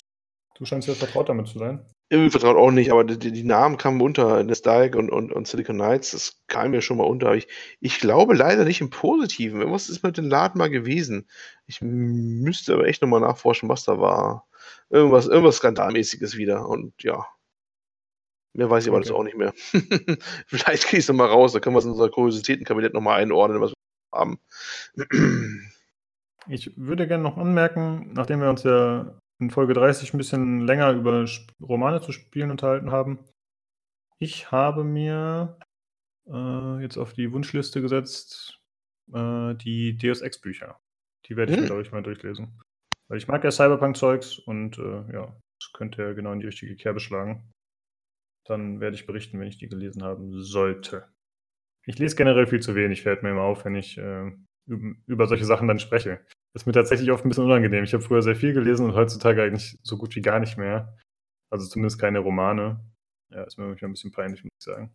Du scheinst ja vertraut damit zu sein. Irgendwie vertraut auch nicht, aber die, die Namen kamen unter, Nostalgia und, und, und Silicon Knights, das kam mir schon mal unter. Ich, ich glaube leider nicht im Positiven. Irgendwas ist mit dem Laden mal gewesen. Ich müsste aber echt nochmal nachforschen, was da war. Irgendwas, irgendwas Skandalmäßiges wieder. Und ja, Mehr weiß ich aber okay. das auch nicht mehr. Vielleicht kriege ich es nochmal raus, da können wir es in unser Kuriositätenkabinett nochmal einordnen, was wir haben. ich würde gerne noch anmerken, nachdem wir uns ja in Folge 30 ein bisschen länger über Romane zu spielen unterhalten haben. Ich habe mir äh, jetzt auf die Wunschliste gesetzt äh, die Deus Ex-Bücher. Die werde ich hm. mir, glaube ich, mal durchlesen. Weil ich mag ja Cyberpunk-Zeugs und äh, ja, das könnte ja genau in die richtige Kerbe schlagen. Dann werde ich berichten, wenn ich die gelesen haben sollte. ich lese generell viel zu wenig, fällt mir immer auf, wenn ich äh, über solche Sachen dann spreche. Das ist mir tatsächlich oft ein bisschen unangenehm. Ich habe früher sehr viel gelesen und heutzutage eigentlich so gut wie gar nicht mehr. Also zumindest keine Romane. Ja, ist mir manchmal ein bisschen peinlich, muss ich sagen.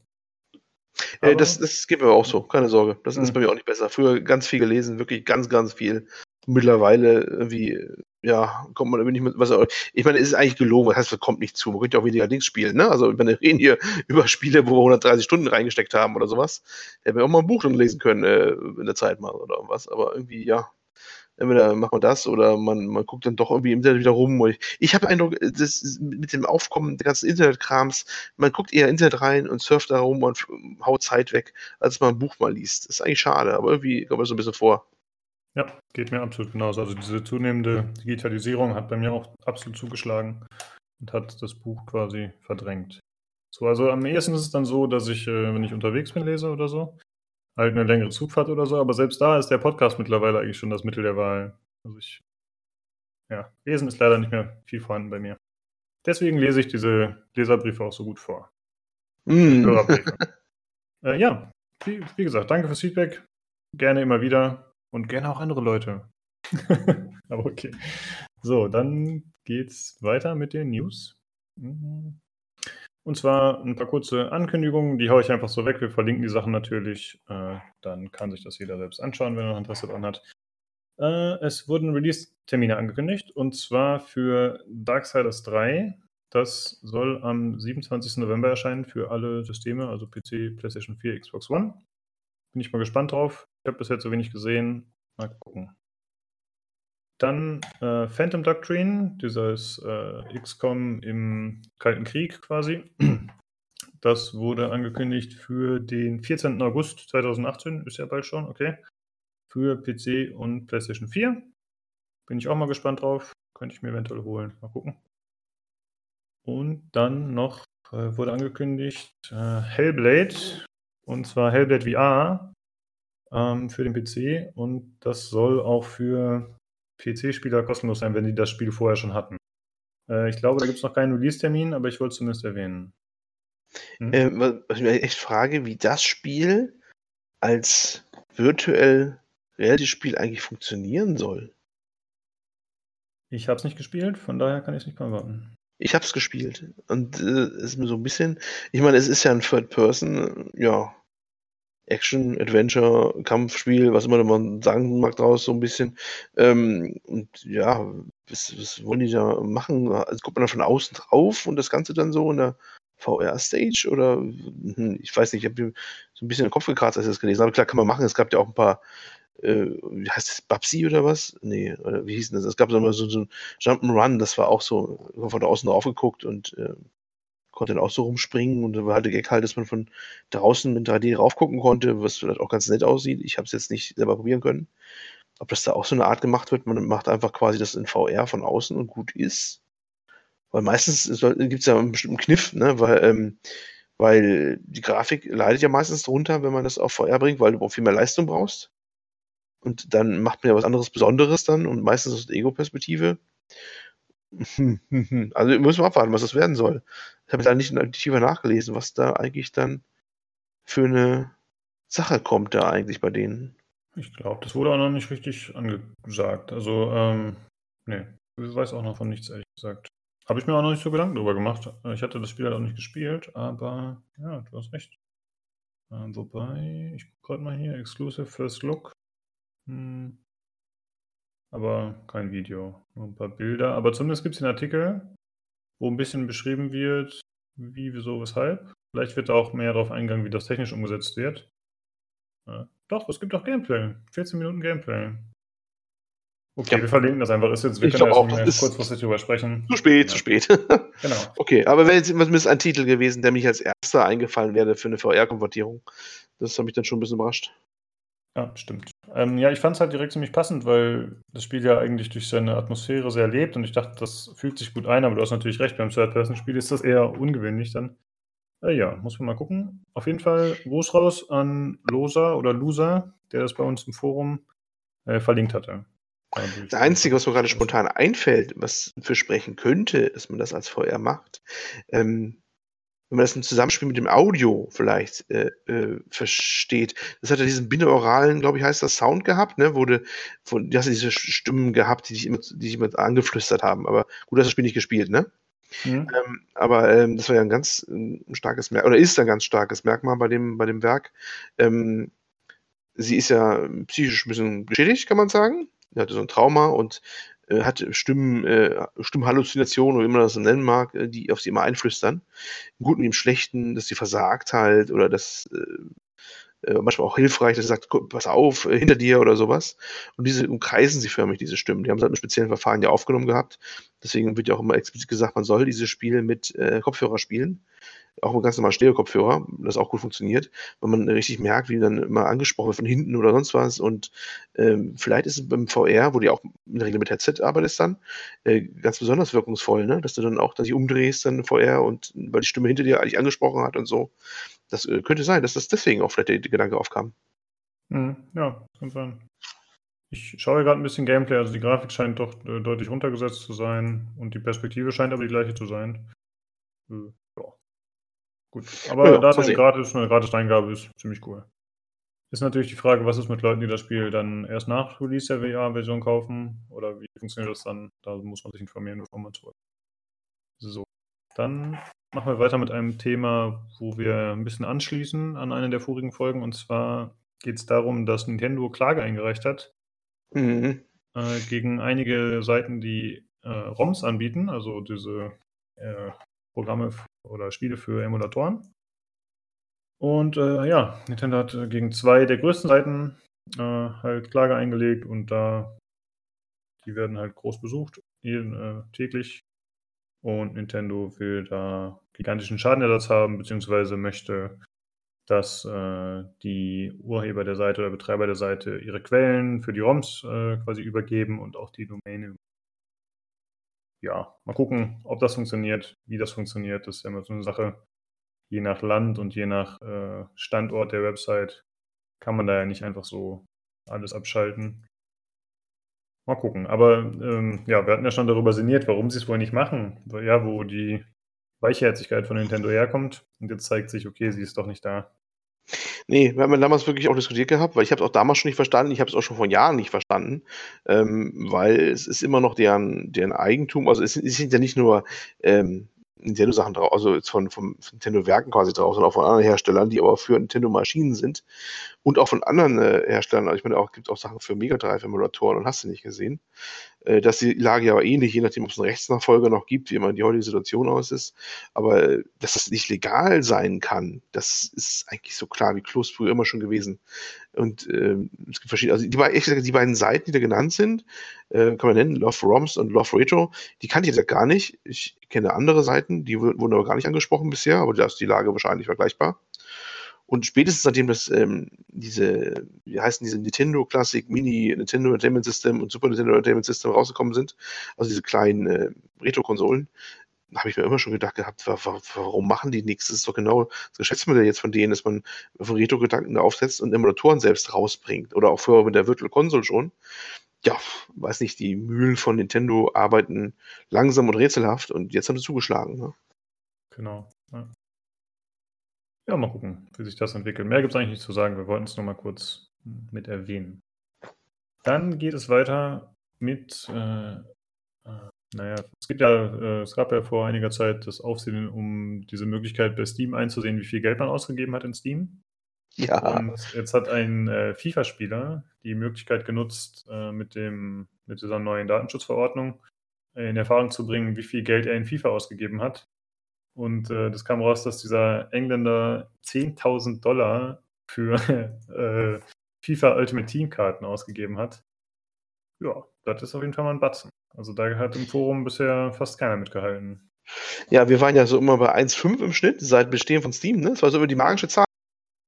Äh, das, das geht mir auch so, keine Sorge. Das ist mhm. bei mir auch nicht besser. Früher ganz viel gelesen, wirklich ganz, ganz viel. Mittlerweile irgendwie, ja, kommt man irgendwie nicht mit, was ich meine, es ist eigentlich gelogen, das heißt, es kommt nicht zu. Man könnte ja auch weniger Dings spielen, ne? Also, wir reden hier über Spiele, wo wir 130 Stunden reingesteckt haben oder sowas, hätten wir auch mal ein Buch dann lesen können äh, in der Zeit mal oder was. Aber irgendwie, ja, entweder macht man das oder man, man guckt dann doch irgendwie im Internet wieder rum. Ich, ich habe den Eindruck, das mit dem Aufkommen der ganzen Internetkrams, man guckt eher Internet rein und surft da rum und haut Zeit weg, als man ein Buch mal liest. Das ist eigentlich schade, aber irgendwie kommt mir so ein bisschen vor. Ja, geht mir absolut genauso. Also diese zunehmende Digitalisierung hat bei mir auch absolut zugeschlagen und hat das Buch quasi verdrängt. So, also am ehesten ist es dann so, dass ich, äh, wenn ich unterwegs bin, lese oder so, halt eine längere Zugfahrt oder so, aber selbst da ist der Podcast mittlerweile eigentlich schon das Mittel der Wahl. Also ich, ja, lesen ist leider nicht mehr viel vorhanden bei mir. Deswegen lese ich diese Leserbriefe auch so gut vor. Mm. äh, ja, wie, wie, gesagt, danke fürs Feedback. Gerne immer wieder und gerne auch andere Leute. aber okay. So, dann geht's weiter mit den News. Mhm. Und zwar ein paar kurze Ankündigungen, die haue ich einfach so weg. Wir verlinken die Sachen natürlich. Äh, dann kann sich das jeder selbst anschauen, wenn er noch Interesse daran hat. Äh, es wurden Release-Termine angekündigt und zwar für Darksiders 3. Das soll am 27. November erscheinen für alle Systeme, also PC, PlayStation 4, Xbox One. Bin ich mal gespannt drauf. Ich habe bisher zu wenig gesehen. Mal gucken. Dann äh, Phantom Doctrine, dieses äh, XCOM im Kalten Krieg quasi. Das wurde angekündigt für den 14. August 2018, ist ja bald schon, okay. Für PC und PlayStation 4. Bin ich auch mal gespannt drauf. Könnte ich mir eventuell holen. Mal gucken. Und dann noch äh, wurde angekündigt äh, Hellblade. Und zwar Hellblade VR ähm, für den PC. Und das soll auch für PC-Spieler kostenlos sein, wenn die das Spiel vorher schon hatten. Äh, ich glaube, da gibt es noch keinen Release-Termin, aber ich wollte es zumindest erwähnen. Hm? Äh, was ich mir echt frage, wie das Spiel als virtuell reales Spiel eigentlich funktionieren soll. Ich habe es nicht gespielt, von daher kann ich es nicht beantworten. Ich habe es gespielt und es äh, ist mir so ein bisschen, ich meine, es ist ja ein Third Person, ja, Action, Adventure, Kampfspiel, was immer man sagen mag draus, so ein bisschen. Ähm, und ja, was, was, wollen die da machen? Also guckt man da von außen drauf und das Ganze dann so in der VR-Stage oder hm, ich weiß nicht, ich habe so ein bisschen den Kopf gekratzt, als ich das gelesen habe. Klar, kann man machen. Es gab ja auch ein paar, äh, wie heißt das, Babsi oder was? Nee, oder wie hieß das? Es gab so, so ein Jump'n'Run, das war auch so, von außen drauf geguckt und äh, konnte dann auch so rumspringen und da war halt der Gag halt, dass man von draußen mit 3D raufgucken konnte, was vielleicht auch ganz nett aussieht. Ich habe es jetzt nicht selber probieren können. Ob das da auch so eine Art gemacht wird, man macht einfach quasi das in VR von außen und gut ist. Weil meistens gibt es ja einen bestimmten Kniff, ne? weil, ähm, weil die Grafik leidet ja meistens drunter, wenn man das auf VR bringt, weil du viel mehr Leistung brauchst. Und dann macht man ja was anderes Besonderes dann und meistens aus der Ego-Perspektive. Also müssen wir abwarten, was das werden soll. Ich habe da nicht tiefer nachgelesen, was da eigentlich dann für eine Sache kommt da eigentlich bei denen. Ich glaube, das wurde auch noch nicht richtig angesagt. Also, ähm, nee, ich weiß auch noch von nichts, ehrlich gesagt. Habe ich mir auch noch nicht so Gedanken drüber gemacht. Ich hatte das Spiel halt auch nicht gespielt, aber ja, du hast recht. Ähm, wobei, ich gucke gerade mal hier, Exclusive First Look. Hm, aber kein Video. Nur ein paar Bilder. Aber zumindest gibt es einen Artikel, wo ein bisschen beschrieben wird, wie, wieso, weshalb. Vielleicht wird da auch mehr darauf eingegangen, wie das technisch umgesetzt wird. Ja. Doch, es gibt auch Gameplay. 14 Minuten Gameplay. Okay, ja. wir verlinken das einfach. Ist jetzt, wir ich können auch, nicht kurzfristig drüber sprechen. Zu spät, ja. zu spät. genau. Okay, aber wäre jetzt ein Titel gewesen, der mich als erster eingefallen wäre für eine VR-Konvertierung. Das hat mich dann schon ein bisschen überrascht. Ja, stimmt. Ähm, ja, ich fand es halt direkt ziemlich passend, weil das Spiel ja eigentlich durch seine Atmosphäre sehr lebt und ich dachte, das fühlt sich gut ein, aber du hast natürlich recht, beim Third-Person-Spiel ist das eher ungewöhnlich dann. Äh, ja, muss man mal gucken. Auf jeden Fall Gruß raus an Losa oder Loser, der das bei uns im Forum äh, verlinkt hatte. Das Einzige, was mir gerade spontan einfällt, was für sprechen könnte, dass man das als VR macht, ähm, wenn man das im Zusammenspiel mit dem Audio vielleicht äh, äh, versteht. Das hat ja diesen binauralen, glaube ich, heißt das Sound gehabt, ne? Wurde, wo, du hast ja diese Stimmen gehabt, die dich immer, die dich immer angeflüstert haben. Aber gut, hast das Spiel nicht gespielt, ne? Mhm. Ähm, aber ähm, das war ja ein ganz ein starkes Merkmal, oder ist ein ganz starkes Merkmal bei dem, bei dem Werk. Ähm, sie ist ja psychisch ein bisschen geschädigt, kann man sagen. Sie hatte so ein Trauma und äh, hat Stimmen, äh, Stimmhalluzinationen, oder wie man das nennen mag, äh, die auf sie immer einflüstern. Im Guten wie im Schlechten, dass sie versagt halt oder dass äh, äh, manchmal auch hilfreich, dass er sagt, pass auf, äh, hinter dir oder sowas. Und diese umkreisen sie förmlich, diese Stimmen. Die haben es halt mit speziellen Verfahren ja aufgenommen gehabt. Deswegen wird ja auch immer explizit gesagt, man soll diese Spiele mit Kopfhörer spielen. Auch mit ganz normalen Stereo-Kopfhörer, das auch gut funktioniert, weil man richtig merkt, wie dann immer angesprochen wird von hinten oder sonst was. Und ähm, vielleicht ist es beim VR, wo ja auch in der Regel mit Headset arbeitest dann, äh, ganz besonders wirkungsvoll, ne? dass du dann auch dass dich umdrehst dann VR und weil die Stimme hinter dir eigentlich angesprochen hat und so. Das äh, könnte sein, dass das deswegen auch vielleicht der, Gedanke aufkam. Mhm, ja, kann sein. Ich schaue gerade ein bisschen Gameplay, also die Grafik scheint doch äh, deutlich runtergesetzt zu sein und die Perspektive scheint aber die gleiche zu sein. Äh. Gut. Aber ja, da eine gratis, eine gratis Eingabe ist, ziemlich cool. Ist natürlich die Frage, was ist mit Leuten, die das Spiel dann erst nach Release der VR-Version kaufen? Oder wie funktioniert das dann? Da muss man sich informieren, bevor man holt. So. Dann machen wir weiter mit einem Thema, wo wir ein bisschen anschließen an eine der vorigen Folgen. Und zwar geht es darum, dass Nintendo Klage eingereicht hat mhm. äh, gegen einige Seiten, die äh, ROMs anbieten, also diese äh, Programme oder Spiele für Emulatoren. Und äh, ja, Nintendo hat gegen zwei der größten Seiten äh, halt Klage eingelegt und da die werden halt groß besucht, jeden, äh, täglich und Nintendo will da gigantischen Schadenersatz haben, beziehungsweise möchte, dass äh, die Urheber der Seite oder Betreiber der Seite ihre Quellen für die ROMs äh, quasi übergeben und auch die Domäne. Ja, mal gucken, ob das funktioniert, wie das funktioniert. Das ist ja immer so eine Sache. Je nach Land und je nach äh, Standort der Website kann man da ja nicht einfach so alles abschalten. Mal gucken. Aber ähm, ja, wir hatten ja schon darüber sinniert, warum sie es wohl nicht machen. Ja, wo die Weichherzigkeit von Nintendo herkommt. Und jetzt zeigt sich, okay, sie ist doch nicht da. Nee, wir haben damals wirklich auch diskutiert gehabt, weil ich habe es auch damals schon nicht verstanden, ich habe es auch schon vor Jahren nicht verstanden, ähm, weil es ist immer noch deren, deren Eigentum. Also es, es sind ja nicht nur ähm, Nintendo-Sachen drauf, also jetzt von, von Nintendo-Werken quasi drauf, sondern auch von anderen Herstellern, die aber für Nintendo-Maschinen sind und auch von anderen äh, Herstellern. Also ich meine, auch gibt auch Sachen für Mega Drive-Emulatoren und hast du nicht gesehen. Äh, dass die Lage ja ähnlich, je nachdem, ob es einen Rechtsnachfolger noch gibt, wie immer die heutige Situation aus ist. Aber äh, dass das nicht legal sein kann, das ist eigentlich so klar wie Klos früher immer schon gewesen. Und äh, es gibt verschiedene, also die, die, beiden Seiten, die da genannt sind, äh, kann man nennen, Love ROMs und Love Retro, die kannte ich ja gar nicht. Ich kenne andere Seiten, die wurden aber gar nicht angesprochen bisher, aber da ist die Lage wahrscheinlich vergleichbar. Und spätestens seitdem das, ähm, diese, wie heißen diese Nintendo Classic Mini, Nintendo Entertainment System und Super Nintendo Entertainment System rausgekommen sind, also diese kleinen äh, Retro-Konsolen, habe ich mir immer schon gedacht gehabt, warum machen die nichts? Das ist doch genau das Geschäftsmodell jetzt von denen, dass man Retro-Gedanken aufsetzt und Emulatoren selbst rausbringt. Oder auch vorher mit der Virtual Console schon. Ja, weiß nicht, die Mühlen von Nintendo arbeiten langsam und rätselhaft und jetzt haben sie zugeschlagen. Ne? Genau. Ja. Ja, mal gucken, wie sich das entwickelt. Mehr gibt es eigentlich nicht zu sagen. Wir wollten es nur mal kurz mit erwähnen. Dann geht es weiter mit, äh, äh, naja, es gibt ja, äh, es gab ja vor einiger Zeit das Aufsehen, um diese Möglichkeit bei Steam einzusehen, wie viel Geld man ausgegeben hat in Steam. Ja. Und jetzt hat ein äh, FIFA-Spieler die Möglichkeit genutzt, äh, mit, dem, mit dieser neuen Datenschutzverordnung in Erfahrung zu bringen, wie viel Geld er in FIFA ausgegeben hat. Und äh, das kam raus, dass dieser Engländer 10.000 Dollar für äh, FIFA Ultimate Team Karten ausgegeben hat. Ja, das ist auf jeden Fall mal ein Batzen. Also da hat im Forum bisher fast keiner mitgehalten. Ja, wir waren ja so immer bei 1,5 im Schnitt seit Bestehen von Steam. Ne? Das war so über die magische Zahl,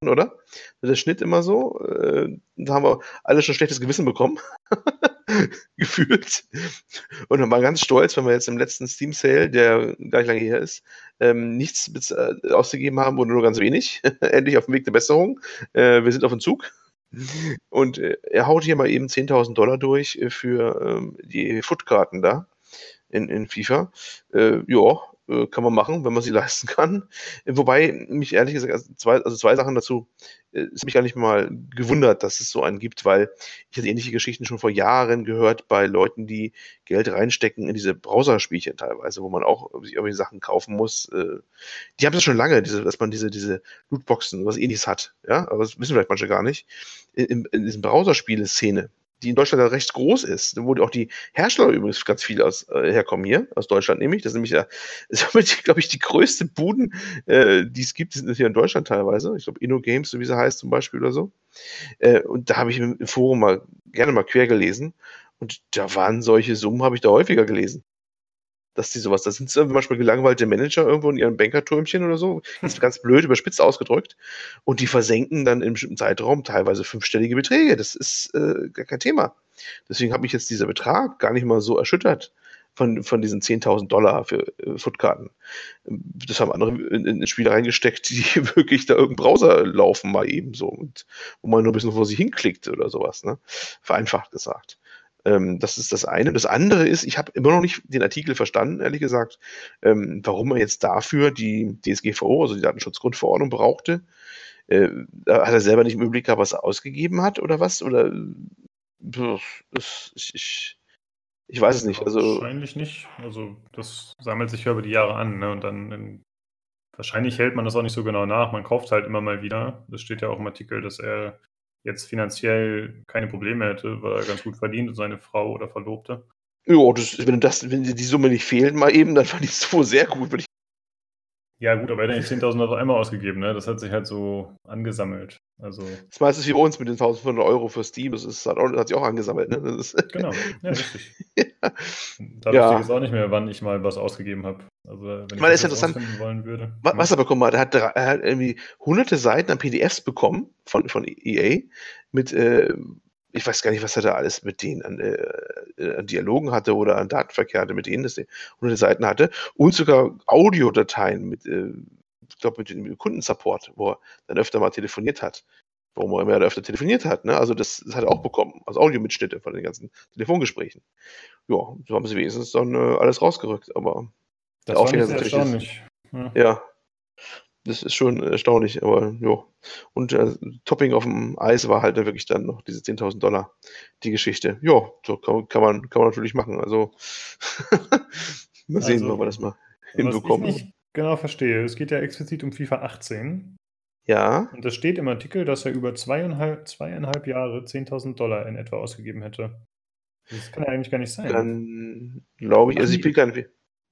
oder? Der Schnitt immer so. Äh, da haben wir alle schon schlechtes Gewissen bekommen. gefühlt. Und dann war ganz stolz, wenn wir jetzt im letzten Steam Sale, der gar nicht lange her ist, ähm, nichts äh, ausgegeben haben oder nur ganz wenig. Endlich auf dem Weg der Besserung. Äh, wir sind auf dem Zug. Und äh, er haut hier mal eben 10.000 Dollar durch äh, für ähm, die Footkarten da in, in FIFA. Äh, ja, äh, kann man machen, wenn man sie leisten kann. Wobei mich ehrlich gesagt, also zwei, also zwei Sachen dazu, äh, es mich gar nicht mal gewundert, dass es so einen gibt, weil ich hatte ähnliche Geschichten schon vor Jahren gehört bei Leuten, die Geld reinstecken in diese Browserspielchen teilweise, wo man auch sich irgendwie Sachen kaufen muss. Äh, die haben das schon lange, diese, dass man diese, diese Lootboxen, was ähnliches hat. Ja, aber das wissen vielleicht manche gar nicht. In, in, in diesen Browserspiele-Szene die in Deutschland ja recht groß ist, wo auch die Hersteller übrigens ganz viel aus, äh, herkommen hier, aus Deutschland nämlich. Das ist nämlich ja, glaube ich, die größte Buden, äh, die es gibt, die sind hier in Deutschland teilweise. Ich glaube, InnoGames, so wie sie heißt zum Beispiel oder so. Äh, und da habe ich im, im Forum mal gerne mal quer gelesen. Und da waren solche Summen, habe ich da häufiger gelesen dass die sowas, da sind zum Beispiel gelangweilte Manager irgendwo in ihrem Bankertürmchen oder so, ist ganz blöd überspitzt ausgedrückt, und die versenken dann in einem bestimmten Zeitraum teilweise fünfstellige Beträge. Das ist äh, gar kein Thema. Deswegen hat mich jetzt dieser Betrag gar nicht mal so erschüttert von, von diesen 10.000 Dollar für äh, Footkarten. Das haben andere in, in Spiele reingesteckt, die wirklich da irgendein Browser laufen mal eben so und wo man nur ein bisschen vor sich hinklickt oder sowas, ne? Vereinfacht gesagt. Ähm, das ist das eine. Das andere ist, ich habe immer noch nicht den Artikel verstanden, ehrlich gesagt, ähm, warum er jetzt dafür die DSGVO, also die Datenschutzgrundverordnung, brauchte. Äh, hat er selber nicht im Überblick gehabt, was er ausgegeben hat oder was? Oder ich, ich, ich weiß es nicht. Also, wahrscheinlich nicht. Also das sammelt sich ja über die Jahre an, ne? Und dann in, wahrscheinlich hält man das auch nicht so genau nach. Man kauft halt immer mal wieder. Das steht ja auch im Artikel, dass er jetzt finanziell keine Probleme hätte, weil er ganz gut verdient und seine Frau oder Verlobte. Ja, wenn, das, wenn die Summe nicht fehlt, mal eben, dann fand ich es so sehr gut, würde ich ja, gut, aber er hat ja nicht 10.000 Euro einmal ausgegeben, ne? Das hat sich halt so angesammelt. Also. Das ist meistens wie bei uns mit den 1.500 Euro für Steam. Das, ist, hat, auch, hat sich auch angesammelt, ne? genau, ja, richtig. ja. Da ja. wüsste ich jetzt auch nicht mehr, wann ich mal was ausgegeben habe. Also, wenn ich, ich meine, das interessant. wollen würde. Was, was er bekommen hat, er hat, er hat irgendwie hunderte Seiten an PDFs bekommen von, von EA mit äh, ich weiß gar nicht, was er da alles mit denen an, äh, an Dialogen hatte oder an Datenverkehr hatte, mit denen das hunderte Seiten hatte und sogar Audiodateien mit, äh, ich glaube, mit dem Kundensupport, wo er dann öfter mal telefoniert hat. Warum er immer öfter telefoniert hat, ne? Also das, das hat er auch bekommen, also Audiomitschnitte von den ganzen Telefongesprächen. Ja, so haben sie wenigstens dann äh, alles rausgerückt, aber das war nicht erstaunlich. Ja. ja. Das ist schon erstaunlich, aber ja. Und äh, Topping auf dem Eis war halt wirklich dann noch diese 10.000 Dollar, die Geschichte. Ja, so kann, kann, man, kann man natürlich machen. Also, mal sehen, also, ob wir das mal hinbekommen. Was ich nicht genau verstehe, es geht ja explizit um FIFA 18. Ja. Und das steht im Artikel, dass er über zweieinhalb, zweieinhalb Jahre 10.000 Dollar in etwa ausgegeben hätte. Das kann ja eigentlich gar nicht sein. Dann glaube ich, also ich bin gar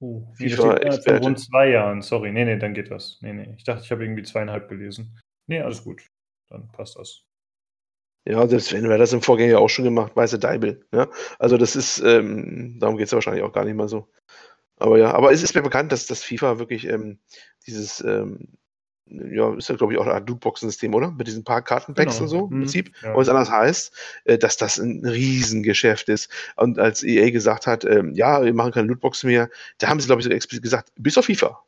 nicht. Uh, FIFA rund zwei Jahren, sorry. Nee, nee, dann geht das. Nee, nee. Ich dachte, ich habe irgendwie zweieinhalb gelesen. Nee, alles gut. Dann passt das. Ja, selbst wenn wir das im Vorgänger auch schon gemacht, weiße Deibel. Ja? Also das ist, ähm, darum geht es ja wahrscheinlich auch gar nicht mal so. Aber ja, aber es ist mir bekannt, dass das FIFA wirklich ähm, dieses ähm, ja, ist ja, glaube ich, auch ein Art Lootboxen-System, oder? Mit diesen paar Kartenpacks genau. und so im mhm. Prinzip. Ja. Und es anders heißt, äh, dass das ein Riesengeschäft ist. Und als EA gesagt hat, ähm, ja, wir machen keine Lootboxen mehr, da haben sie, glaube ich, sogar explizit gesagt, bis auf FIFA.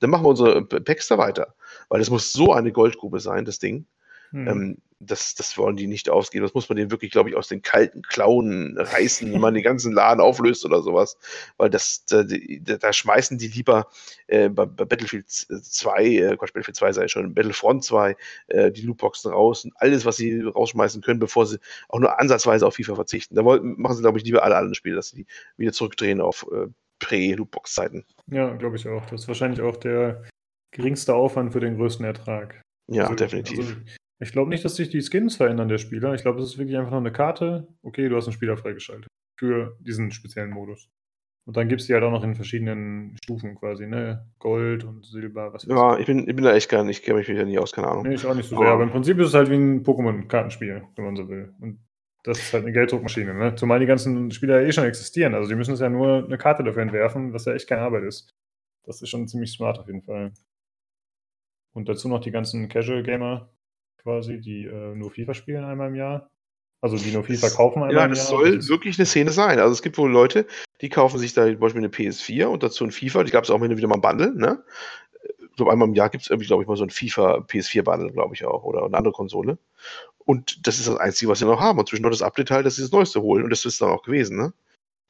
Dann machen wir unsere Packs da weiter. Weil das muss so eine Goldgrube sein, das Ding. Hm. Ähm, das, das wollen die nicht ausgeben. Das muss man denen wirklich, glaube ich, aus den kalten Klauen reißen, wenn man den ganzen Laden auflöst oder sowas. Weil das, da, da schmeißen die lieber äh, bei, bei, Battlefield 2, äh, Quatsch, Battlefield 2 sei schon, Battlefront 2, äh, die Lootboxen raus und alles, was sie rausschmeißen können, bevor sie auch nur ansatzweise auf FIFA verzichten. Da wollen, machen sie, glaube ich, lieber alle anderen Spiele, dass sie die wieder zurückdrehen auf äh, Prä-Lootbox-Zeiten. Ja, glaube ich auch. Das ist wahrscheinlich auch der geringste Aufwand für den größten Ertrag. Ja, also, definitiv. Also, ich glaube nicht, dass sich die Skins verändern der Spieler. Ich glaube, es ist wirklich einfach nur eine Karte. Okay, du hast einen Spieler freigeschaltet. Für diesen speziellen Modus. Und dann gibt es die halt auch noch in verschiedenen Stufen quasi, ne? Gold und Silber, was weiß Ja, ich bin, ich bin da echt gar nicht, ich kenne mich ja nie aus, keine Ahnung. Nee, ich auch nicht so sehr. Aber im Prinzip ist es halt wie ein Pokémon-Kartenspiel, wenn man so will. Und das ist halt eine Gelddruckmaschine, ne? Zumal die ganzen Spieler ja eh schon existieren. Also die müssen es ja nur eine Karte dafür entwerfen, was ja echt keine Arbeit ist. Das ist schon ziemlich smart auf jeden Fall. Und dazu noch die ganzen Casual-Gamer, quasi, die äh, nur FIFA spielen einmal im Jahr. Also die nur FIFA kaufen einmal ja, im Jahr. Ja, das soll wirklich eine Szene sein. Also es gibt wohl Leute, die kaufen sich da zum Beispiel eine PS4 und dazu ein FIFA. Die gab es auch wieder mal ein Bundle, ne? So einmal im Jahr gibt es irgendwie, glaube ich, mal so ein FIFA PS4-Bundle, glaube ich auch, oder eine andere Konsole. Und das ist das Einzige, was sie noch haben. Und zwischendurch das Update halt, dass sie das Neueste holen. Und das ist dann auch gewesen, ne?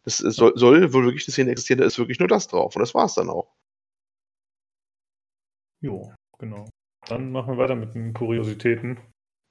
Das soll, soll wohl wirklich eine Szene existieren, da ist wirklich nur das drauf. Und das war es dann auch. Jo, genau. Dann machen wir weiter mit den Kuriositäten.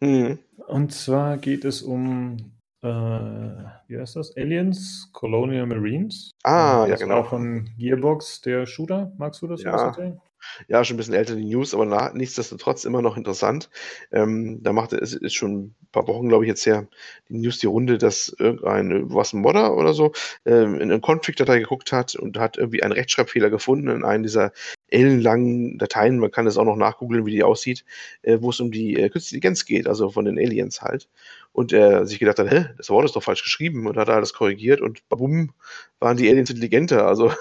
Mhm. Und zwar geht es um, äh, wie heißt das? Aliens, Colonial Marines. Ah, ja, das war genau. von Gearbox, der Shooter. Magst du das Ja. erzählen? Ja, schon ein bisschen älter die News, aber na nichtsdestotrotz immer noch interessant. Ähm, da machte es ist schon ein paar Wochen, glaube ich, jetzt her, die News die Runde, dass irgendein was 'n Modder oder so, ähm, in 'ne Config-Datei geguckt hat und hat irgendwie einen Rechtschreibfehler gefunden in einem dieser ellenlangen Dateien. Man kann das auch noch nachgoogeln, wie die aussieht, äh, wo es um die, äh, Künstliche Intelligenz geht, also von den Aliens halt. Und er sich gedacht hat: „Hä, das Wort ist doch falsch geschrieben“ und hat er alles korrigiert und babum, waren die Aliens intelligenter. Also,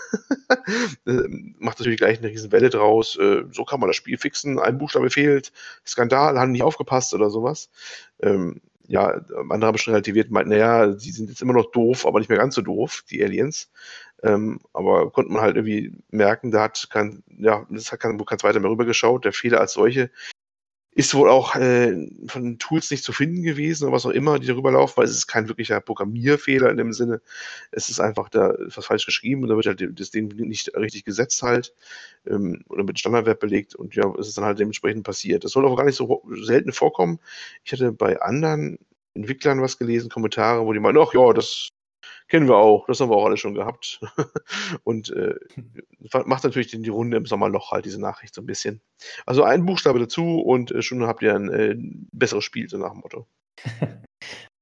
ähm, macht natürlich gleich 'ne Riesenwelle draus. Äh, so kann man das Spiel fixen, ein Buchstabe fehlt, Skandal, haben nicht aufgepasst oder so was. Ähm, ja, andere haben schon relativiert, meinten: „Na ja, die sind jetzt immer noch doof, aber nicht mehr ganz so doof, die Aliens.“ Ähm, aber konnte man halt irgendwie merken, da hat kein ja, es hat kein kein Zweiter mehr rübergeschaut. Der Fehler als solche ist wohl auch, äh, von Tools nicht zu finden gewesen oder was auch immer, die darüber laufen, weil es ist kein wirklicher Programmierfehler in dem Sinne. Es ist einfach, da was falsch geschrieben und da wird halt das Ding nicht richtig gesetzt halt, ähm, oder mit Standardwert belegt und ja, es ist dann halt dementsprechend passiert. Das soll aber gar nicht so selten vorkommen. Ich hatte bei anderen Entwicklern was gelesen, Kommentare, wo die meinen: „Ach ja, das kennen wir auch, das haben wir auch alle schon gehabt.“ Und, äh, macht natürlich die Runde im Sommerloch halt diese Nachricht so 'n bisschen. Also, ein Buchstabe dazu und, äh, schon habt ihr ein, äh, besseres Spiel, so nach dem Motto.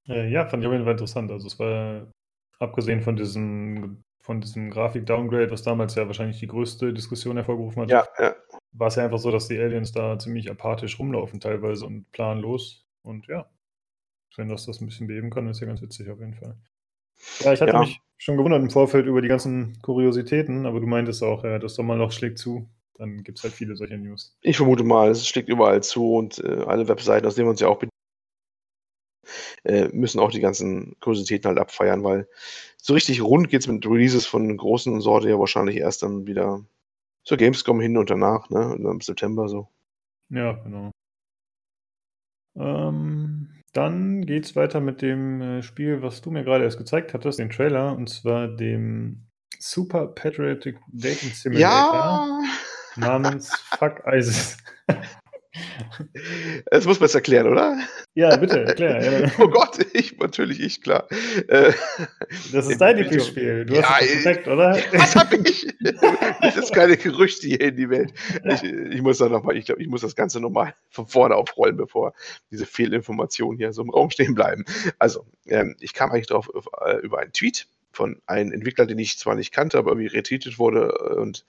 Äh, ja, fand ich auf jeden Fall interessant. Also, es war abgesehen von diesem von diesem Grafik-Downgrade, was damals ja wahrscheinlich die größte Diskussion hervorgerufen hat, Ja, ja. war es ja einfach so, dass die Aliens da ziemlich apathisch rumlaufen teilweise und planlos. Und ja, wenn das das ein bisschen beheben kann, ist ja ganz witzig auf jeden Fall. Ja, ich hatte Ja. mich schon gewundert im Vorfeld über die ganzen Kuriositäten, aber du meintest auch, ja, das Sommerloch schlägt zu. Dann gibt es halt viele solcher News. Ich vermute mal, es schlägt überall zu und, äh, alle Webseiten, aus denen wir uns ja auch bedienen äh, müssen auch die ganzen Kuriositäten halt abfeiern, weil so richtig rund geht's mit Releases von großen Sorte ja wahrscheinlich erst dann wieder zur Gamescom hin und danach, ne, im September so. Ja, genau. Ähm, dann geht's weiter mit dem, äh, Spiel, was du mir gerade erst gezeigt hattest, den Trailer, und zwar dem Super Patriotic Dating Simulator Ja! namens Fuck ISIS. Das muss man jetzt erklären, oder? Ja, bitte, erklär. Oh Gott, ich natürlich ich, klar. Äh, Das ist dein Lieblingsspiel. Du hast Ja, es doch perfekt, oder? Was habe ich? Nicht jetzt keine Gerüchte hier in die Welt. Ich, ich muss da noch mal ich glaube, ich muss das Ganze noch mal von vorne aufrollen, bevor diese Fehlinformationen hier so im Raum stehen bleiben. Also, ähm, ich kam eigentlich drauf auf, äh, über einen Tweet von einem Entwickler, den ich zwar nicht kannte, aber irgendwie retweetet wurde äh, und,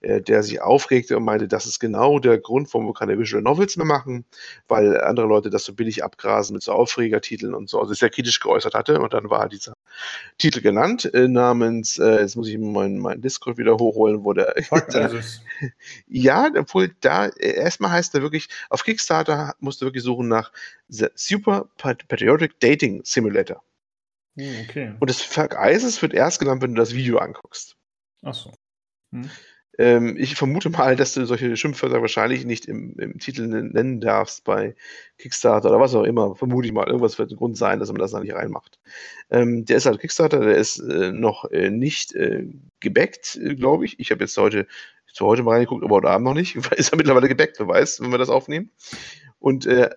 äh, der sich aufregte und meinte, das ist genau der Grund, warum wir keine Visual Novels mehr machen, weil andere Leute das so billig abgrasen mit so Aufregertiteln und so, also sehr kritisch geäußert hatte und dann war dieser Titel genannt, äh, namens, äh, jetzt muss ich meinen mein Discord wieder hochholen, wo der ISIS. ja, obwohl da äh, erstmal heißt er wirklich auf Kickstarter musst du wirklich suchen nach The Super Pat Patriotic Dating Simulator. Oh, okay. Und das ISIS wird erst genannt, wenn du das Video anguckst. Ach so. Mhm. Ähm, ich vermute mal, dass du solche Schimpfwörter wahrscheinlich nicht im im Titel nen nennen darfst bei Kickstarter oder was auch immer. Vermute ich mal. Irgendwas wird 'n Grund sein, dass man das da nicht reinmacht. Ähm, der ist halt Kickstarter, der ist, äh, noch, äh, nicht, äh, gebackt, äh, glaube ich. Ich habe jetzt heute zwar heute mal reingeguckt, aber heute Abend noch nicht. Ist er mittlerweile gebackt, wer weiß, wenn wir das aufnehmen. Und, äh,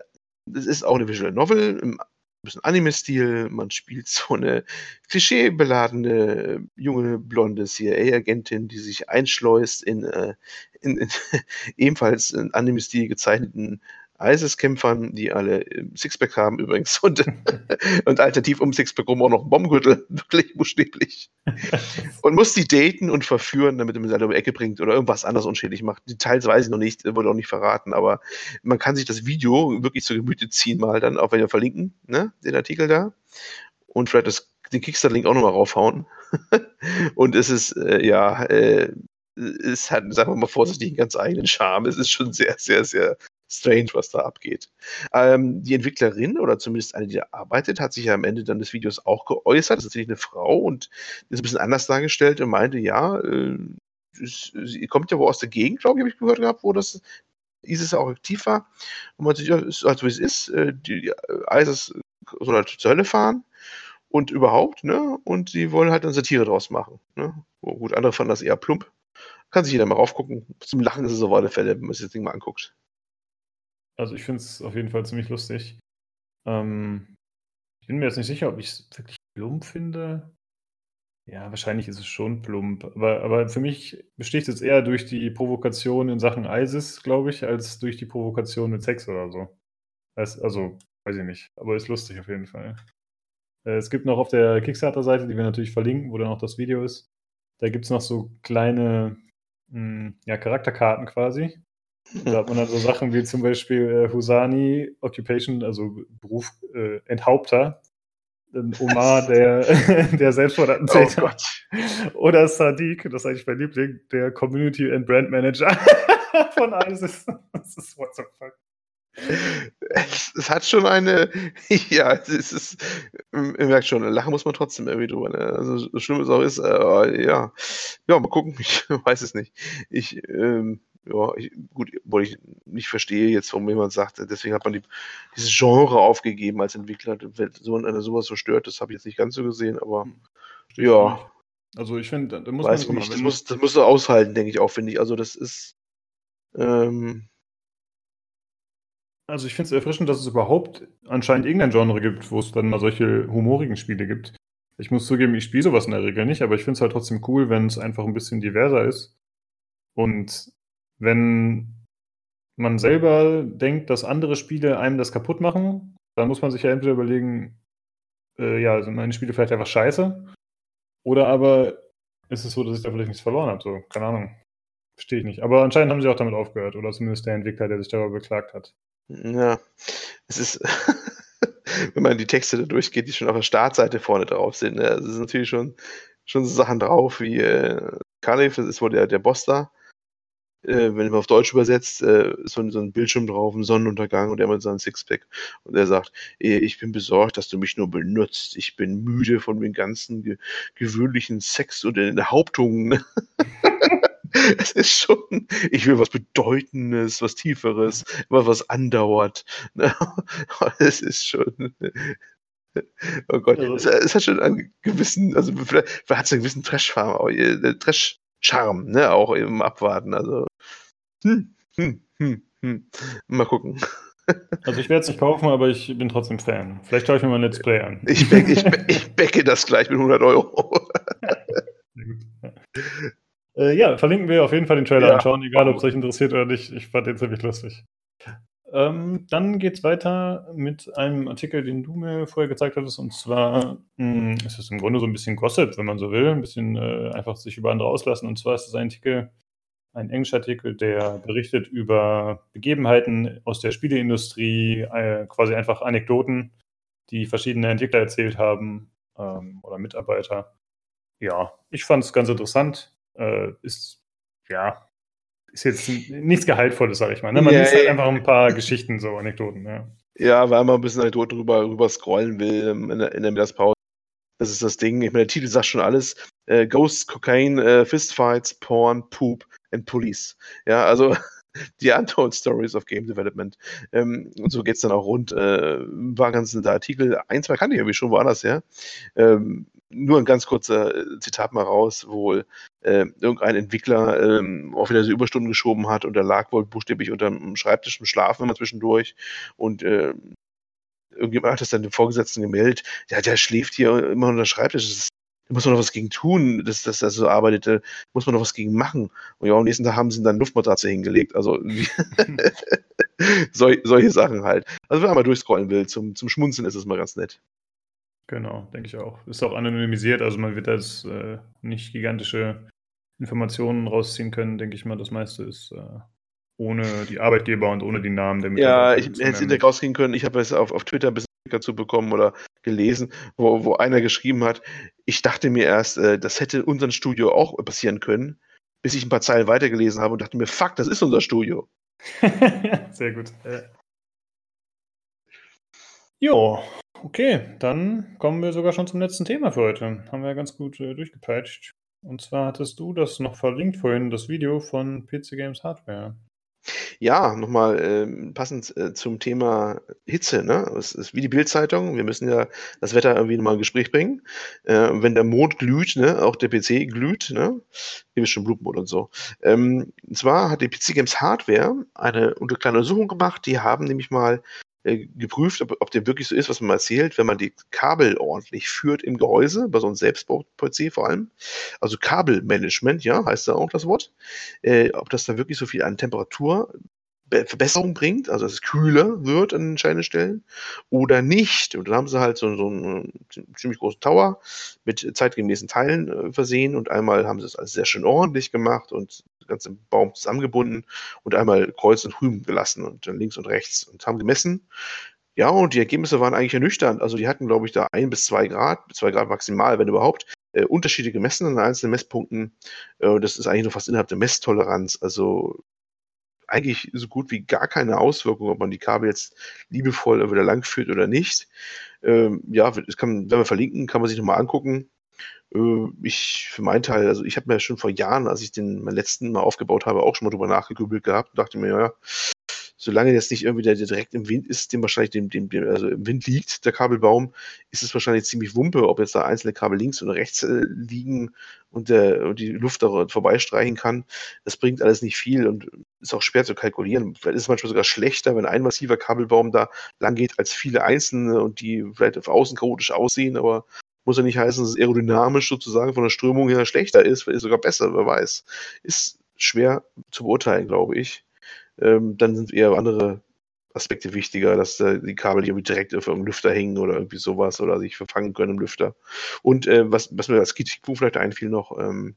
es ist auch 'ne Visual Novel im bisschen Anime-Stil. Man spielt so 'ne klischeebeladene junge blonde CIA-Agentin, die sich einschleust in, äh in in ebenfalls in Anime-Stil gezeichneten ISIS-Kämpfern, die alle, Sixpack haben übrigens und und alternativ um Sixpack rum auch noch 'n Bombengürtel, wirklich buchstäblich. Und muss die daten und verführen, damit er sie halt um die Ecke bringt oder irgendwas anderes unschädlich macht. Details weiß ich noch nicht, wurde auch nicht verraten, aber man kann sich das Video wirklich zu Gemüte ziehen mal dann, auch wenn wir verlinken, ne, den Artikel da. Und vielleicht das den Kickstarter-Link auch noch mal raufhauen. Und es ist, äh, ja, äh, es hat, sagen wir mal vorsichtig, 'n ganz eigenen Charme. Es ist schon sehr, sehr, sehr strange, was da abgeht. Ähm, die Entwicklerin oder zumindest eine, die da arbeitet, hat sich ja am Ende dann des Videos auch geäußert. Das ist natürlich 'ne Frau und ist 'n bisschen anders dargestellt und meinte, ja, äh, sie kommt ja wohl aus der Gegend, glaube ich, habe ich gehört gehabt, wo das ISIS auch aktiv war. Und meinte, ja, ist halt so, wie's ist. Äh, die ISIS soll halt zur Hölle fahren und überhaupt, ne? Und sie wollen halt dann Satire draus machen, ne? Oh gut, andere fanden das eher plump. kann sich jeder mal raufgucken. Zum Lachen ist es auf alle Fälle, wenn man sich das Ding mal anguckt. Also ich finde es auf jeden Fall ziemlich lustig. Ähm, ich bin mir jetzt nicht sicher, ob ich es wirklich plump finde. Ja, wahrscheinlich ist es schon plump. Aber, aber für mich besticht es eher durch die Provokation in Sachen ISIS, glaube ich, als durch die Provokation mit Sex oder so. Also, weiß ich nicht. Aber ist lustig auf jeden Fall. Äh, es gibt noch auf der Kickstarter-Seite, die wir natürlich verlinken, wo dann auch das Video ist, da gibt es noch so kleine mh, hm, ja, Charakterkarten quasi. Da hat man dann so Sachen wie zum Beispiel äh, Husani, Occupation, also Beruf äh, Enthaupter. Dann Omar, der, der Selbstmordattentäter. Oh Oder Sadiq, das ist eigentlich mein Liebling, der Community and Brand Manager von ISIS. Das ist what the fuck. Es, es, hat schon eine, ja, es ist, ihr merkt schon, lachen muss man trotzdem irgendwie drüber. Ne? Also, so schlimm es auch ist, äh, ja. Ja, mal gucken, ich weiß es nicht. Ich, ähm, ja, ich, gut, obwohl ich nicht verstehe jetzt, warum jemand sagt, deswegen hat man die, dieses Genre aufgegeben als Entwickler, wenn so einer sowas so stört, das habe ich jetzt nicht ganz so gesehen, aber hm. ja. Also ich finde, da muss Weiß man nicht, das muss, das muss er aushalten, denke ich auch, finde ich. Also das ist ähm, also ich finde es erfrischend, dass es überhaupt anscheinend irgendein Genre gibt, wo es dann mal solche humorigen Spiele gibt. Ich muss zugeben, ich spiele sowas in der Regel nicht, aber ich finde es halt trotzdem cool, wenn es einfach ein bisschen diverser ist. Und wenn man selber denkt, dass andere Spiele einem das kaputt machen, dann muss man sich ja entweder überlegen, äh, ja, sind meine Spiele vielleicht einfach scheiße? Oder aber ist es so, dass ich da vielleicht nichts verloren habe? So, keine Ahnung. Verstehe ich nicht. Aber anscheinend haben sie auch damit aufgehört. Oder zumindest der Entwickler, der sich darüber beklagt hat. Ja, es ist, wenn man die Texte da durchgeht, die schon auf der Startseite vorne drauf sind. Ne? Es ist natürlich schon, schon so Sachen drauf wie äh, Kalif, das ist wohl der, der Boss da. Äh, wenn man auf Deutsch übersetzt, äh, ist so, so ein Bildschirm drauf, ein Sonnenuntergang und er mit seinem Sixpack. Und er sagt, ich bin besorgt, dass du mich nur benutzt. Ich bin müde von dem ganzen ge gewöhnlichen Sex und den Enthauptungen. Ne? es ist schon, ich will was Bedeutendes, was Tieferes, was, was andauert. es ist schon. Oh Gott, es, es, hat schon einen gewissen, also vielleicht, hat es einen gewissen Trash-Charme, äh, Trash-Charme, ne, auch im Abwarten. Also, hm, hm, hm, hm. Mal gucken. Also ich werde es nicht kaufen, aber ich bin trotzdem Fan. Vielleicht schaue ich mir mal ein Let's Play an. Ich, back, ich, ich backe das gleich mit 100 Euro. Äh, ja, verlinken wir auf jeden Fall den Trailer ja. anschauen, egal ob es euch interessiert oder nicht. Ich fand den ziemlich lustig. Ähm, dann geht es weiter mit einem Artikel, den du mir vorher gezeigt hattest. Und zwar mh, hm, ist es im Grunde so ein bisschen Gossip, wenn man so will. Ein bisschen äh, einfach sich über andere auslassen. Und zwar ist es ein Artikel, ein englischer Artikel, der berichtet über Begebenheiten aus der Spieleindustrie, äh, quasi einfach Anekdoten, die verschiedene Entwickler erzählt haben ähm, oder Mitarbeiter. Ja, ich fand es ganz interessant äh, ist, ja, ist jetzt nichts Gehaltvolles, sag ich mal. Ne? Man ja, liest halt einfach ein paar Geschichten, so Anekdoten, ja. Ja, weil man ein bisschen Anekdoten rüber, rüber scrollen will in der, in der Mittagspause. Das ist das Ding. Ich meine, der Titel sagt schon alles. Äh, Ghosts, Cocaine, äh, Fistfights, Porn, Poop and Police. Ja, also die Untold Stories of Game Development. Ähm, und so geht es dann auch rund. Äh, war ganz der Artikel. Ein, zwei kannte ich irgendwie schon woanders her. Ähm, nur ein ganz kurzer äh, Zitat mal raus, wo äh, irgendein Entwickler äh, auch wieder so Überstunden geschoben hat und er lag wohl buchstäblich unter dem Schreibtisch im Schlafen immer zwischendurch und äh, irgendjemand hat das dann dem Vorgesetzten gemeldet, ja, der schläft hier immer unter dem Schreibtisch, das da muss man noch was gegen tun, dass, dass er so arbeitete, muss man noch was gegen machen. Und ja, am nächsten Tag haben sie dann Luftmatratze hingelegt. Also Sol solche Sachen halt. Also wenn man mal durchscrollen will, zum, zum Schmunzeln ist es mal ganz nett. Genau, denke ich auch. Ist auch anonymisiert, also man wird jetzt äh, nicht gigantische Informationen rausziehen können, denke ich mal. Das meiste ist äh, ohne die Arbeitgeber und ohne die Namen der Mitarbeiter. Ja, ich hätte es nicht rausgehen können. Ich habe es auf, auf Twitter ein bisschen dazu bekommen oder gelesen, wo, wo einer geschrieben hat, ich dachte mir erst, äh, das hätte unserem Studio auch passieren können, bis ich ein paar Zeilen weitergelesen habe und dachte mir, fuck, das ist unser Studio. Sehr gut. Ja. Jo, okay, dann kommen wir sogar schon zum letzten Thema für heute. Haben wir ja ganz gut äh, durchgepeitscht. Und zwar hattest du das noch verlinkt vorhin, das Video von PC Games Hardware. Ja, nochmal ähm, passend äh, zum Thema Hitze. Ne? Es ist wie die Bildzeitung. Wir müssen ja das Wetter irgendwie nochmal in Gespräch bringen. Äh, wenn der Mond glüht, ne? auch der PC glüht. Ne? Hier ist schon Blutmond und so. Ähm, und zwar hat die PC Games Hardware eine unter kleine Untersuchung gemacht. Die haben nämlich mal geprüft, ob, ob der wirklich so ist, was man erzählt, wenn man die Kabel ordentlich führt im Gehäuse, bei so einem Selbstbau-PC vor allem. Also Kabelmanagement, ja, heißt da auch das Wort. Äh, ob das da wirklich so viel an Temperatur Verbesserung bringt, also dass es kühler wird an entscheidenden Stellen oder nicht. Und dann haben sie halt so, so einen ziemlich großen Tower mit zeitgemäßen Teilen äh, versehen und einmal haben sie es alles sehr schön ordentlich gemacht und den ganzen Baum zusammengebunden und einmal kreuz und rüben gelassen und dann links und rechts und haben gemessen. Ja, und die Ergebnisse waren eigentlich ernüchternd. Also die hatten, glaube ich, da ein bis zwei Grad, zwei Grad maximal, wenn überhaupt, äh, Unterschiede gemessen an einzelnen Messpunkten. Äh, das ist eigentlich nur fast innerhalb der Messtoleranz. Also eigentlich so gut wie gar keine Auswirkung, ob man die Kabel jetzt liebevoll wieder lang führt oder nicht. Ähm, ja, das kann, wenn wir verlinken, kann man sich nochmal angucken. Äh, ich für meinen Teil, also ich habe mir schon vor Jahren, als ich den meinen letzten Mal aufgebaut habe, auch schon mal drüber nachgegrübelt gehabt und dachte mir, ja, solange jetzt nicht irgendwie der, der direkt im Wind ist, dem wahrscheinlich dem, dem, dem, also im Wind liegt, der Kabelbaum, ist es wahrscheinlich ziemlich wumpe, ob jetzt da einzelne Kabel links und rechts äh, liegen und, der, und die Luft da vorbeistreichen kann. Das bringt alles nicht viel und ist auch schwer zu kalkulieren. Vielleicht ist es manchmal sogar schlechter, wenn ein massiver Kabelbaum da lang geht als viele einzelne und die vielleicht auf außen chaotisch aussehen, aber muss ja nicht heißen, dass es aerodynamisch sozusagen von der Strömung her schlechter ist, vielleicht sogar besser, wer weiß. Ist schwer zu beurteilen, glaube ich ähm, dann sind eher andere Aspekte wichtiger, dass äh, die Kabel irgendwie direkt auf irgendeinem Lüfter hängen oder irgendwie sowas oder sich verfangen können im Lüfter. Und äh, was, was mir als Kritikpunkt vielleicht einfiel noch, ähm,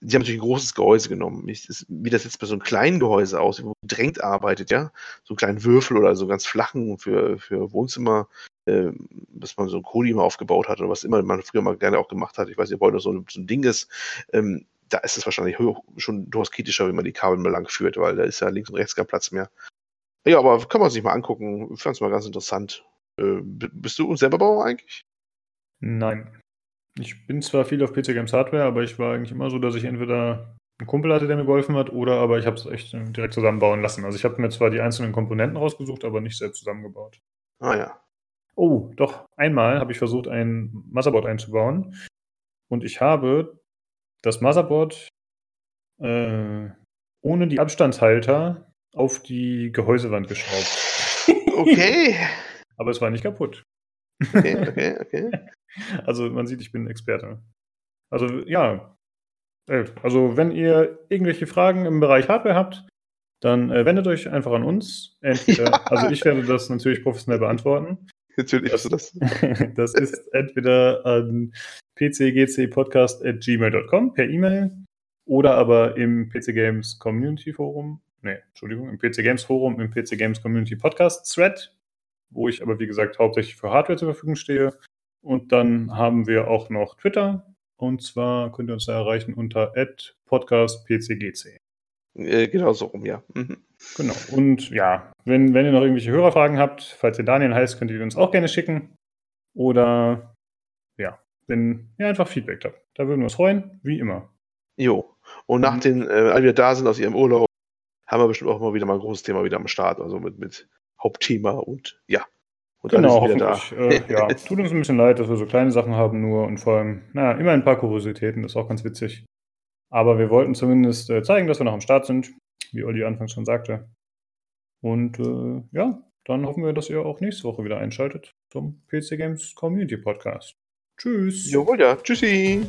die haben natürlich ein großes Gehäuse genommen. Ich, ist, wie das jetzt bei so einem kleinen Gehäuse aussieht, wo gedrängt arbeitet, ja, so einen kleinen Würfel oder so ganz flachen für, für Wohnzimmer, äh, was man so ein Kodi immer aufgebaut hat oder was immer man früher mal gerne auch gemacht hat. Ich weiß nicht, ob heute so ein, so ein Ding ist. Ähm, da ist es wahrscheinlich schon durchaus kritischer, wenn man die Kabel mal lang führt, weil da ist ja links und rechts kein Platz mehr. Ja, aber kann man sich mal angucken. Ich fand es mal ganz interessant. Äh, bist du selber Bauer eigentlich? Nein. Ich bin zwar viel auf PC Games Hardware, aber ich war eigentlich immer so, dass ich entweder einen Kumpel hatte, der mir geholfen hat, oder aber ich habe es echt direkt zusammenbauen lassen. Also ich habe mir zwar die einzelnen Komponenten rausgesucht, aber nicht selbst zusammengebaut. Ah ja. Oh, doch, einmal habe ich versucht, ein Motherboard einzubauen. Und ich habe das Motherboard äh, ohne die Abstandshalter auf die Gehäusewand geschraubt. Okay. Aber es war nicht kaputt. Okay, okay, okay. Also man sieht, ich bin Experte. Also ja, äh, also wenn ihr irgendwelche Fragen im Bereich Hardware habt, dann äh, wendet euch einfach an uns. Entweder, ja. Also ich werde das natürlich professionell beantworten. Natürlich hast du das. das ist entweder an pcgcpodcast.gmail.com per E-Mail oder aber im PC Games Community Forum, nee, Entschuldigung, im PC Games Forum, im PC Games Community Podcast Thread, wo ich aber wie gesagt hauptsächlich für Hardware zur Verfügung stehe. Und dann haben wir auch noch Twitter. Und zwar könnt ihr uns da erreichen unter podcastpcgc. Äh, genau so rum, ja. Mhm. Genau. Und ja, wenn, wenn ihr noch irgendwelche Hörerfragen habt, falls ihr Daniel heißt, könnt ihr uns auch gerne schicken. Oder ja, wenn ihr einfach Feedback habt. Da würden wir uns freuen, wie immer. Jo. Und nach mhm. den, äh, als wir da sind aus ihrem Urlaub, haben wir bestimmt auch mal wieder mal ein großes Thema wieder am Start. Also mit, mit Hauptthema und ja. Und genau, hoffentlich. Äh, ja, tut uns ein bisschen leid, dass wir so kleine Sachen haben nur und vor allem, naja, immer ein paar Kuriositäten, das ist auch ganz witzig. Aber wir wollten zumindest äh, zeigen, dass wir noch am Start sind, wie Olli anfangs schon sagte. Und äh, ja, dann hoffen wir, dass ihr auch nächste Woche wieder einschaltet zum PC Games Community Podcast. Tschüss. Jawohl, ja. Tschüssi.